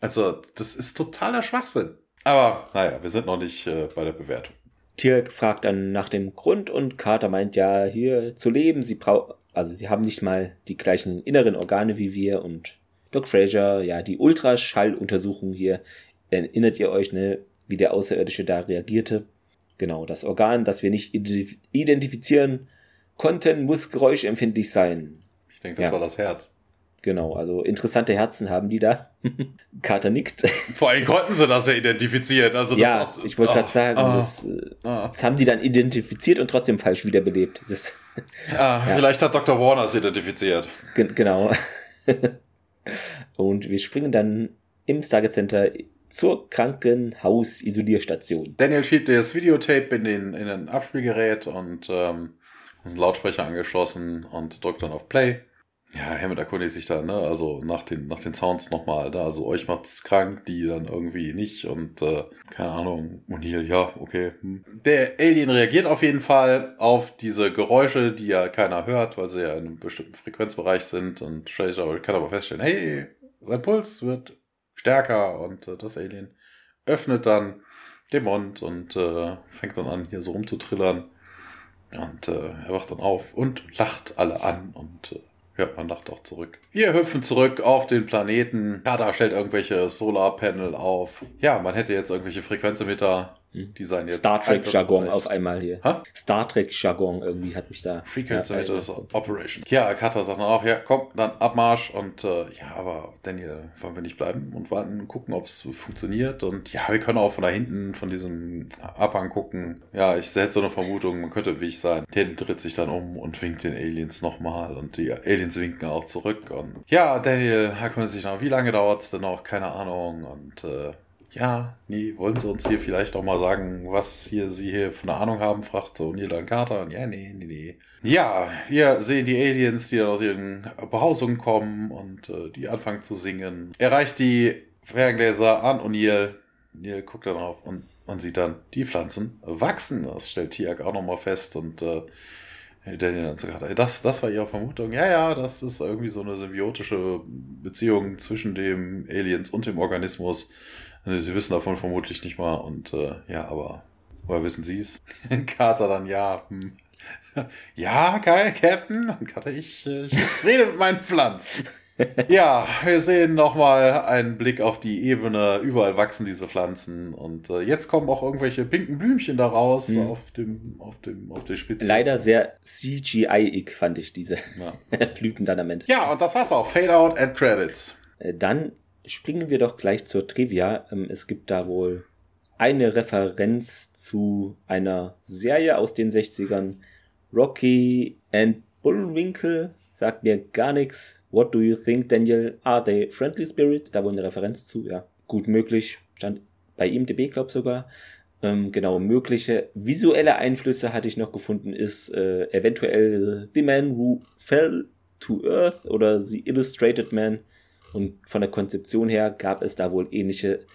Also, das ist totaler Schwachsinn. Aber naja, wir sind noch nicht äh, bei der Bewertung. Tirk fragt dann nach dem Grund und Carter meint ja, hier zu leben, sie braucht, also sie haben nicht mal die gleichen inneren Organe wie wir und Doc Fraser, ja, die Ultraschalluntersuchung hier, erinnert ihr euch, ne, wie der Außerirdische da reagierte? Genau, das Organ, das wir nicht identifizieren konnten, muss geräuschempfindlich sein. Ich denke, das ja. war das Herz. Genau, also interessante Herzen haben die da. Carter nickt. Vor allem konnten sie das ja identifizieren. Also das ja, auch, ich wollte gerade sagen, oh, das, oh. das, haben die dann identifiziert und trotzdem falsch wiederbelebt. Das, ja, ja, vielleicht hat Dr. Warner es identifiziert. G genau. und wir springen dann im Stargate Center zur Krankenhaus-Isolierstation. Daniel schiebt das Videotape in den, in ein Abspielgerät und ähm, ist ein Lautsprecher angeschlossen und drückt dann auf Play. Ja, Hammond erkundigt sich dann, ne? Also nach den, nach den Sounds nochmal, da. Also euch macht's krank, die dann irgendwie nicht und äh, keine Ahnung, O'Neill, ja, okay. Hm. Der Alien reagiert auf jeden Fall auf diese Geräusche, die ja keiner hört, weil sie ja in einem bestimmten Frequenzbereich sind und Fraser kann aber feststellen, hey, sein Puls wird stärker und äh, das Alien öffnet dann den Mund und äh, fängt dann an, hier so rumzutrillern. Und äh, er wacht dann auf und lacht alle an und äh, ja, man lacht auch zurück. Wir hüpfen zurück auf den Planeten. Kada stellt irgendwelche Solarpanel auf. Ja, man hätte jetzt irgendwelche Frequenzometer. Die seien jetzt Star Trek Jargon auf einmal hier. Ha? Star Trek Jargon irgendwie hat mich da. Frequency ja, Operation. Ja, Carter sagt dann auch, ja, komm, dann Abmarsch und äh, ja, aber Daniel, wollen wir nicht bleiben und warten, gucken, ob es funktioniert und ja, wir können auch von da hinten, von diesem Abhang gucken. Ja, ich hätte so eine Vermutung, man könnte Weg sein. Der dreht sich dann um und winkt den Aliens nochmal und die Aliens winken auch zurück und ja, Daniel erkundet sich noch, wie lange dauert es denn noch? Keine Ahnung und äh, ja, nee, wollen Sie uns hier vielleicht auch mal sagen, was hier Sie hier von der Ahnung haben, fragt so Neil dann Carter. Und ja, nee, nee, nee. Ja, wir sehen die Aliens, die dann aus ihren Behausungen kommen und äh, die anfangen zu singen. Er reicht die Ferngläser an und Neil, guckt dann auf und man sieht dann, die Pflanzen wachsen. Das stellt Tiak auch nochmal fest und äh, Daniel dann sogar, das, das war ihre Vermutung. Ja, ja, das ist irgendwie so eine symbiotische Beziehung zwischen dem Aliens und dem Organismus. Sie wissen davon vermutlich nicht mal und äh, ja, aber woher wissen Sie es? Carter dann, ja, hm. ja, geil, Captain. Und Carter, ich, ich rede mit meinen Pflanzen. ja, wir sehen nochmal einen Blick auf die Ebene. Überall wachsen diese Pflanzen. Und äh, jetzt kommen auch irgendwelche pinken Blümchen da raus hm. auf, dem, auf, dem, auf der Spitze. Leider sehr CGI-ig fand ich diese ja. Blüten dann am Ende. Ja, und das war's auch. Fade out and Credits. Äh, dann springen wir doch gleich zur Trivia. Ähm, es gibt da wohl eine Referenz zu einer Serie aus den 60ern. Rocky and Bullwinkle sagt mir gar nichts. What do you think, Daniel? Are they friendly spirits? Da wohl eine Referenz zu, ja. Gut möglich. Stand bei IMDB, glaub sogar. Ähm, genau, mögliche visuelle Einflüsse hatte ich noch gefunden, ist äh, eventuell The Man Who Fell to Earth oder The Illustrated Man und von der Konzeption her gab es da wohl ähnliche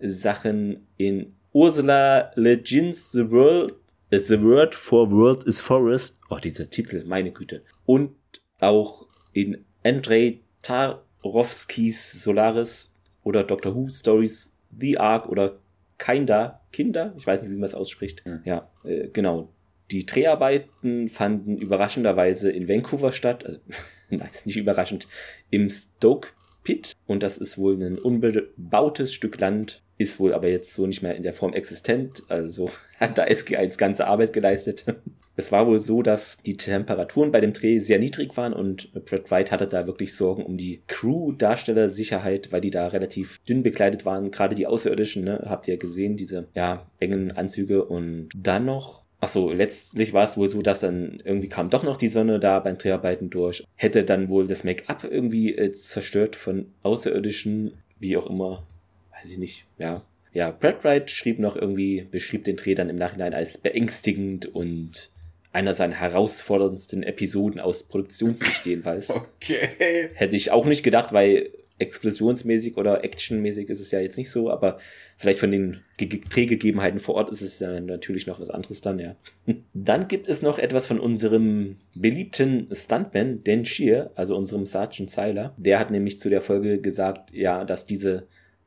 Sachen in Ursula Le Guin's The World, uh, The Word for World is Forest. Oh, dieser Titel, meine Güte. Und auch in Andrei Tarowskis Solaris oder Doctor Who Stories The Ark oder Kinda, Kinder, ich weiß nicht, wie man es ausspricht. Mhm. Ja, äh, genau. Die Dreharbeiten fanden überraschenderweise in Vancouver statt. Also, nein, ist nicht überraschend. Im Stoke Pit und das ist wohl ein unbebautes Stück Land, ist wohl aber jetzt so nicht mehr in der Form existent, also hat da SG1 ganze Arbeit geleistet. Es war wohl so, dass die Temperaturen bei dem Dreh sehr niedrig waren und Brad Wright hatte da wirklich Sorgen um die Crew-Darstellersicherheit, weil die da relativ dünn bekleidet waren. Gerade die Außerirdischen, ne, habt ihr gesehen, diese ja, engen Anzüge. Und dann noch Achso, letztlich war es wohl so, dass dann irgendwie kam doch noch die Sonne da beim Dreharbeiten durch. Hätte dann wohl das Make-up irgendwie äh, zerstört von Außerirdischen, wie auch immer. weiß ich nicht, ja. Ja, Brad Wright schrieb noch irgendwie, beschrieb den Dreh dann im Nachhinein als beängstigend und einer seiner herausforderndsten Episoden aus Produktionssicht jedenfalls. Okay. Hätte ich auch nicht gedacht, weil explosionsmäßig oder actionmäßig ist es ja jetzt nicht so, aber vielleicht von den Ge Drehgegebenheiten vor Ort ist es ja natürlich noch was anderes dann, ja. Dann gibt es noch etwas von unserem beliebten Stuntman, Dan Shear, also unserem Sergeant Seiler. Der hat nämlich zu der Folge gesagt, ja, dass diese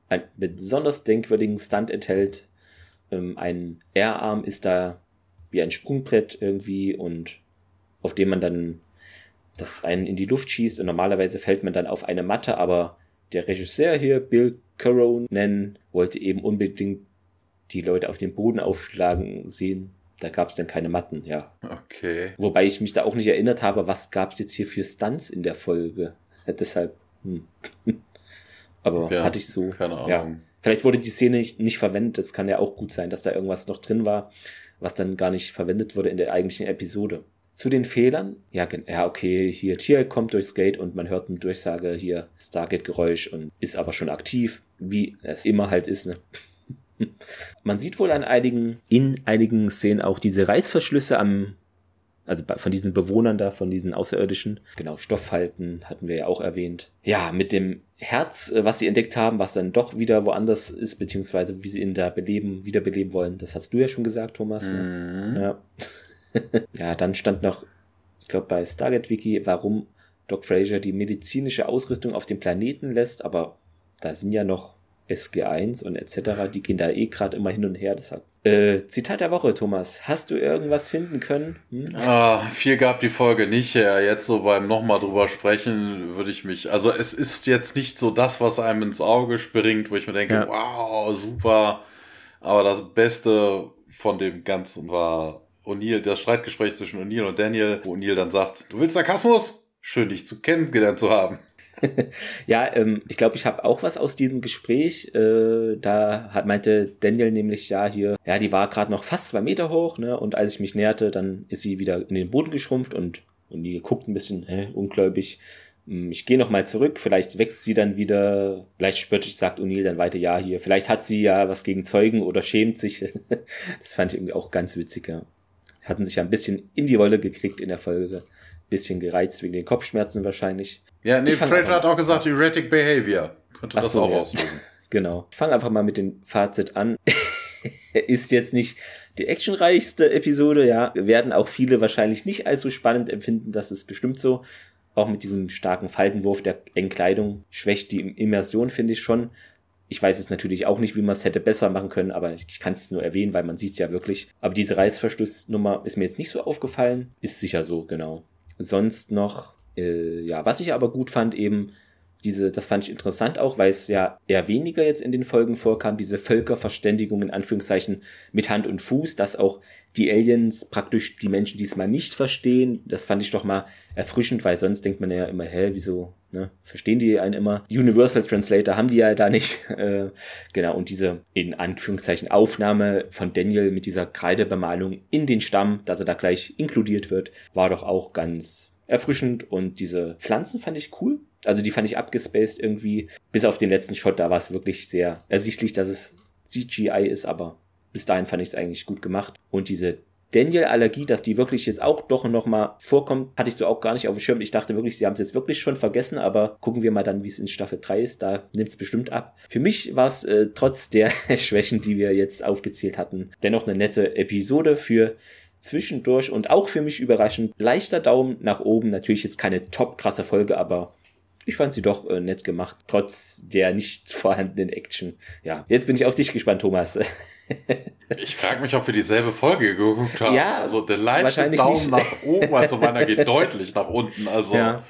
einen besonders denkwürdigen Stunt enthält. Ähm, ein R-Arm ist da wie ein Sprungbrett irgendwie und auf dem man dann das einen in die Luft schießt und normalerweise fällt man dann auf eine Matte, aber der Regisseur hier, Bill Coronen, wollte eben unbedingt die Leute auf den Boden aufschlagen sehen. Da gab es dann keine Matten, ja. Okay. Wobei ich mich da auch nicht erinnert habe, was gab es jetzt hier für Stunts in der Folge. Deshalb, hm. Aber ja, hatte ich so. Keine Ahnung. Ja. Vielleicht wurde die Szene nicht, nicht verwendet. Es kann ja auch gut sein, dass da irgendwas noch drin war, was dann gar nicht verwendet wurde in der eigentlichen Episode. Zu den Fehlern, ja, ja, okay, hier Tier kommt durchs Gate und man hört eine Durchsage hier, Stargate-Geräusch und ist aber schon aktiv, wie es immer halt ist, ne? Man sieht wohl an einigen, in einigen Szenen auch diese Reißverschlüsse am, also von diesen Bewohnern da, von diesen Außerirdischen. Genau, Stoffhalten hatten wir ja auch erwähnt. Ja, mit dem Herz, äh, was sie entdeckt haben, was dann doch wieder woanders ist, beziehungsweise wie sie ihn da beleben, wiederbeleben wollen. Das hast du ja schon gesagt, Thomas. Mhm. Ja. ja, dann stand noch, ich glaube bei Stargate Wiki, warum Doc Fraser die medizinische Ausrüstung auf dem Planeten lässt, aber da sind ja noch SG1 und etc., die gehen da eh gerade immer hin und her. Deshalb. Äh, Zitat der Woche, Thomas. Hast du irgendwas finden können? Hm? Ah, viel gab die Folge nicht. Ja, jetzt so beim nochmal drüber sprechen, würde ich mich. Also es ist jetzt nicht so das, was einem ins Auge springt, wo ich mir denke, ja. wow, super. Aber das Beste von dem Ganzen war O'Neill, das Streitgespräch zwischen O'Neill und Daniel, wo O'Neill dann sagt, du willst Sarkasmus? Schön, dich zu kennengelernt zu haben. ja, ähm, ich glaube, ich habe auch was aus diesem Gespräch. Äh, da hat, meinte Daniel nämlich, ja, hier, ja, die war gerade noch fast zwei Meter hoch, ne? Und als ich mich näherte, dann ist sie wieder in den Boden geschrumpft und, die guckt ein bisschen hä, ungläubig. Hm, ich gehe noch mal zurück, vielleicht wächst sie dann wieder, vielleicht spöttisch sagt O'Neill dann weiter, ja, hier, vielleicht hat sie ja was gegen Zeugen oder schämt sich. das fand ich irgendwie auch ganz witzig, ja hatten sich ja ein bisschen in die Rolle gekriegt in der Folge. Bisschen gereizt wegen den Kopfschmerzen wahrscheinlich. Ja, nee, Fred hat auch gesagt, Erratic Behavior. Könnte das so, auch ja. auslösen. genau. Ich fange einfach mal mit dem Fazit an. ist jetzt nicht die actionreichste Episode, ja. Werden auch viele wahrscheinlich nicht allzu spannend empfinden, das ist bestimmt so. Auch mit diesem starken Faltenwurf der Entkleidung schwächt die Immersion, finde ich schon. Ich weiß es natürlich auch nicht, wie man es hätte besser machen können, aber ich kann es nur erwähnen, weil man sieht es ja wirklich. Aber diese Reißverschlussnummer ist mir jetzt nicht so aufgefallen. Ist sicher so, genau. Sonst noch, äh, ja, was ich aber gut fand, eben diese, das fand ich interessant auch, weil es ja eher weniger jetzt in den Folgen vorkam, diese Völkerverständigung in Anführungszeichen mit Hand und Fuß, dass auch die Aliens praktisch die Menschen diesmal nicht verstehen. Das fand ich doch mal erfrischend, weil sonst denkt man ja immer, hä, wieso, ne, verstehen die einen immer? Universal Translator haben die ja da nicht. Äh, genau, und diese in Anführungszeichen Aufnahme von Daniel mit dieser Kreidebemalung in den Stamm, dass er da gleich inkludiert wird, war doch auch ganz erfrischend und diese Pflanzen fand ich cool. Also die fand ich abgespaced irgendwie. Bis auf den letzten Shot, da war es wirklich sehr ersichtlich, dass es CGI ist, aber bis dahin fand ich es eigentlich gut gemacht. Und diese Daniel-Allergie, dass die wirklich jetzt auch doch noch mal vorkommt, hatte ich so auch gar nicht auf dem Schirm. Ich dachte wirklich, sie haben es jetzt wirklich schon vergessen, aber gucken wir mal dann, wie es in Staffel 3 ist. Da nimmt es bestimmt ab. Für mich war es äh, trotz der Schwächen, die wir jetzt aufgezählt hatten, dennoch eine nette Episode für zwischendurch und auch für mich überraschend. Leichter Daumen nach oben. Natürlich jetzt keine top krasse Folge, aber ich fand sie doch äh, nett gemacht, trotz der nicht vorhandenen Action. Ja, jetzt bin ich auf dich gespannt, Thomas. ich frage mich, ob wir dieselbe Folge geguckt haben. Ja, also der leichte Daumen nicht. nach oben, also meiner geht deutlich nach unten. Also ja.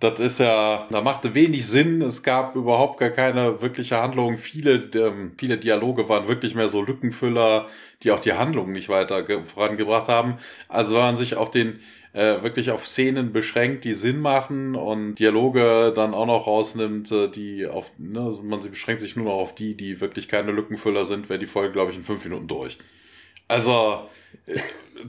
das ist ja, da machte wenig Sinn. Es gab überhaupt gar keine wirkliche Handlung. Viele, ähm, viele Dialoge waren wirklich mehr so Lückenfüller, die auch die Handlung nicht weiter vorangebracht haben. Also wenn man sich auf den äh, wirklich auf Szenen beschränkt, die Sinn machen und Dialoge dann auch noch rausnimmt, äh, die auf, ne, man beschränkt sich nur noch auf die, die wirklich keine Lückenfüller sind, wäre die Folge, glaube ich, in fünf Minuten durch. Also, äh,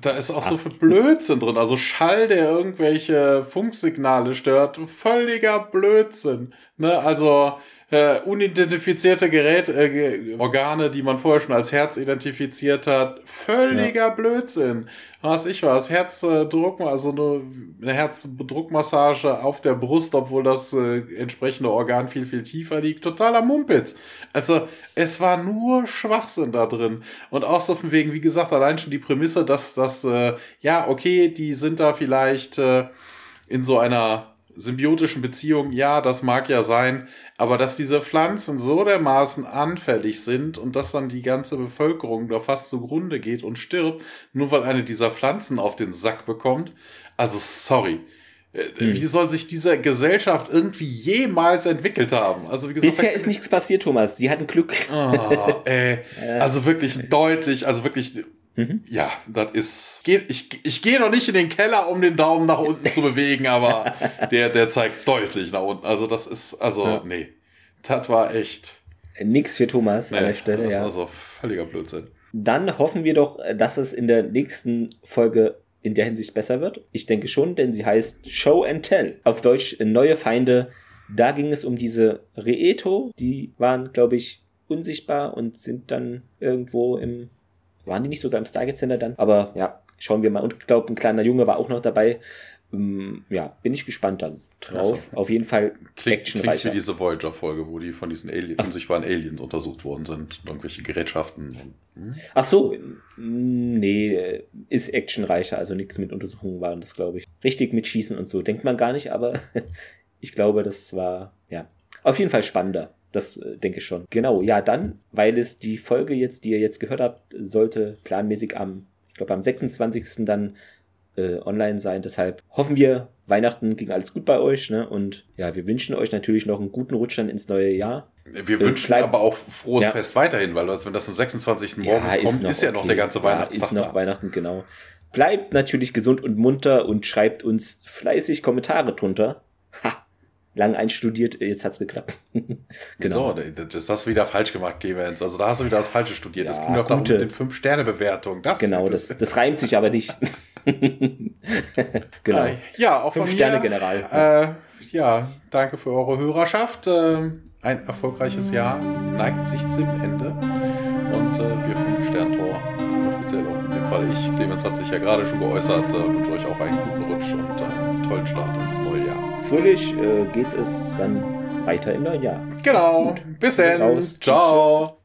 da ist auch so viel Blödsinn drin. Also Schall, der irgendwelche Funksignale stört, völliger Blödsinn. Ne? Also äh, unidentifizierte Geräte, äh, Organe, die man vorher schon als Herz identifiziert hat. Völliger ja. Blödsinn. Was ich was, Herzdruck, also eine, eine Herzdruckmassage auf der Brust, obwohl das äh, entsprechende Organ viel, viel tiefer liegt. Totaler Mumpitz. Also, es war nur Schwachsinn da drin. Und auch so von wegen, wie gesagt, allein schon die Prämisse, dass das, äh, ja, okay, die sind da vielleicht äh, in so einer symbiotischen Beziehung, ja, das mag ja sein, aber dass diese Pflanzen so dermaßen anfällig sind und dass dann die ganze Bevölkerung da fast zugrunde geht und stirbt, nur weil eine dieser Pflanzen auf den Sack bekommt, also sorry. Äh, hm. Wie soll sich diese Gesellschaft irgendwie jemals entwickelt haben? Also wie gesagt, bisher ist nichts passiert, Thomas. Sie hatten Glück. Oh, ey, also wirklich deutlich, also wirklich Mhm. Ja, das ist. Ich, ich gehe noch nicht in den Keller, um den Daumen nach unten zu bewegen, aber der, der zeigt deutlich nach unten. Also, das ist, also, ja. nee. Das war echt. Nix für Thomas nee, an der Stelle. Das ja. also völliger Blödsinn. Dann hoffen wir doch, dass es in der nächsten Folge in der Hinsicht besser wird. Ich denke schon, denn sie heißt Show and Tell. Auf Deutsch Neue Feinde. Da ging es um diese Reeto. Die waren, glaube ich, unsichtbar und sind dann irgendwo im waren die nicht sogar im Stargate Center dann? Aber ja, schauen wir mal. Und ich glaube, ein kleiner Junge war auch noch dabei. Ähm, ja, bin ich gespannt dann drauf. Also, Auf jeden Fall klingt, klingt wie diese Voyager-Folge, wo die von diesen Alien, unsichtbaren Aliens untersucht worden sind. Irgendwelche Gerätschaften. hm? Ach so, nee, ist actionreicher, also nichts mit Untersuchungen waren das, glaube ich. Richtig mit Schießen und so, denkt man gar nicht, aber ich glaube, das war, ja, auf jeden Fall spannender. Das äh, denke ich schon. Genau, ja, dann, weil es die Folge jetzt, die ihr jetzt gehört habt, sollte planmäßig am, ich glaube, am 26. dann äh, online sein. Deshalb hoffen wir, Weihnachten ging alles gut bei euch, ne? Und ja, wir wünschen euch natürlich noch einen guten Rutsch dann ins neue Jahr. Wir äh, wünschen aber auch frohes ja. Fest weiterhin, weil wenn das am 26. morgens ja, kommt, ist, ist ja okay. noch der ganze Weihnachtstag. Ja, ist noch da. Weihnachten, genau. Bleibt natürlich gesund und munter und schreibt uns fleißig Kommentare drunter. Ha! Lang einstudiert, jetzt hat's geklappt. genau. So, das hast du wieder falsch gemacht, Clemens. Also da hast du wieder das Falsche studiert. Ja, das ging doch darum mit den Fünf-Sterne-Bewertung. Das, genau, das, das, reimt sich aber nicht. genau. Ja, auch Fünf-Sterne-General. Äh, ja, danke für eure Hörerschaft. Äh, ein erfolgreiches Jahr neigt sich zum Ende. Und äh, wir vom Sterntor, speziell auch in dem Fall ich, Clemens hat sich ja gerade schon geäußert, äh, wünsche euch auch einen guten Rutsch und einen tollen Start ins neue Jahr fröhlich äh, geht es dann weiter im neuen Jahr. Genau. Bis dann. Ciao. Tschüss.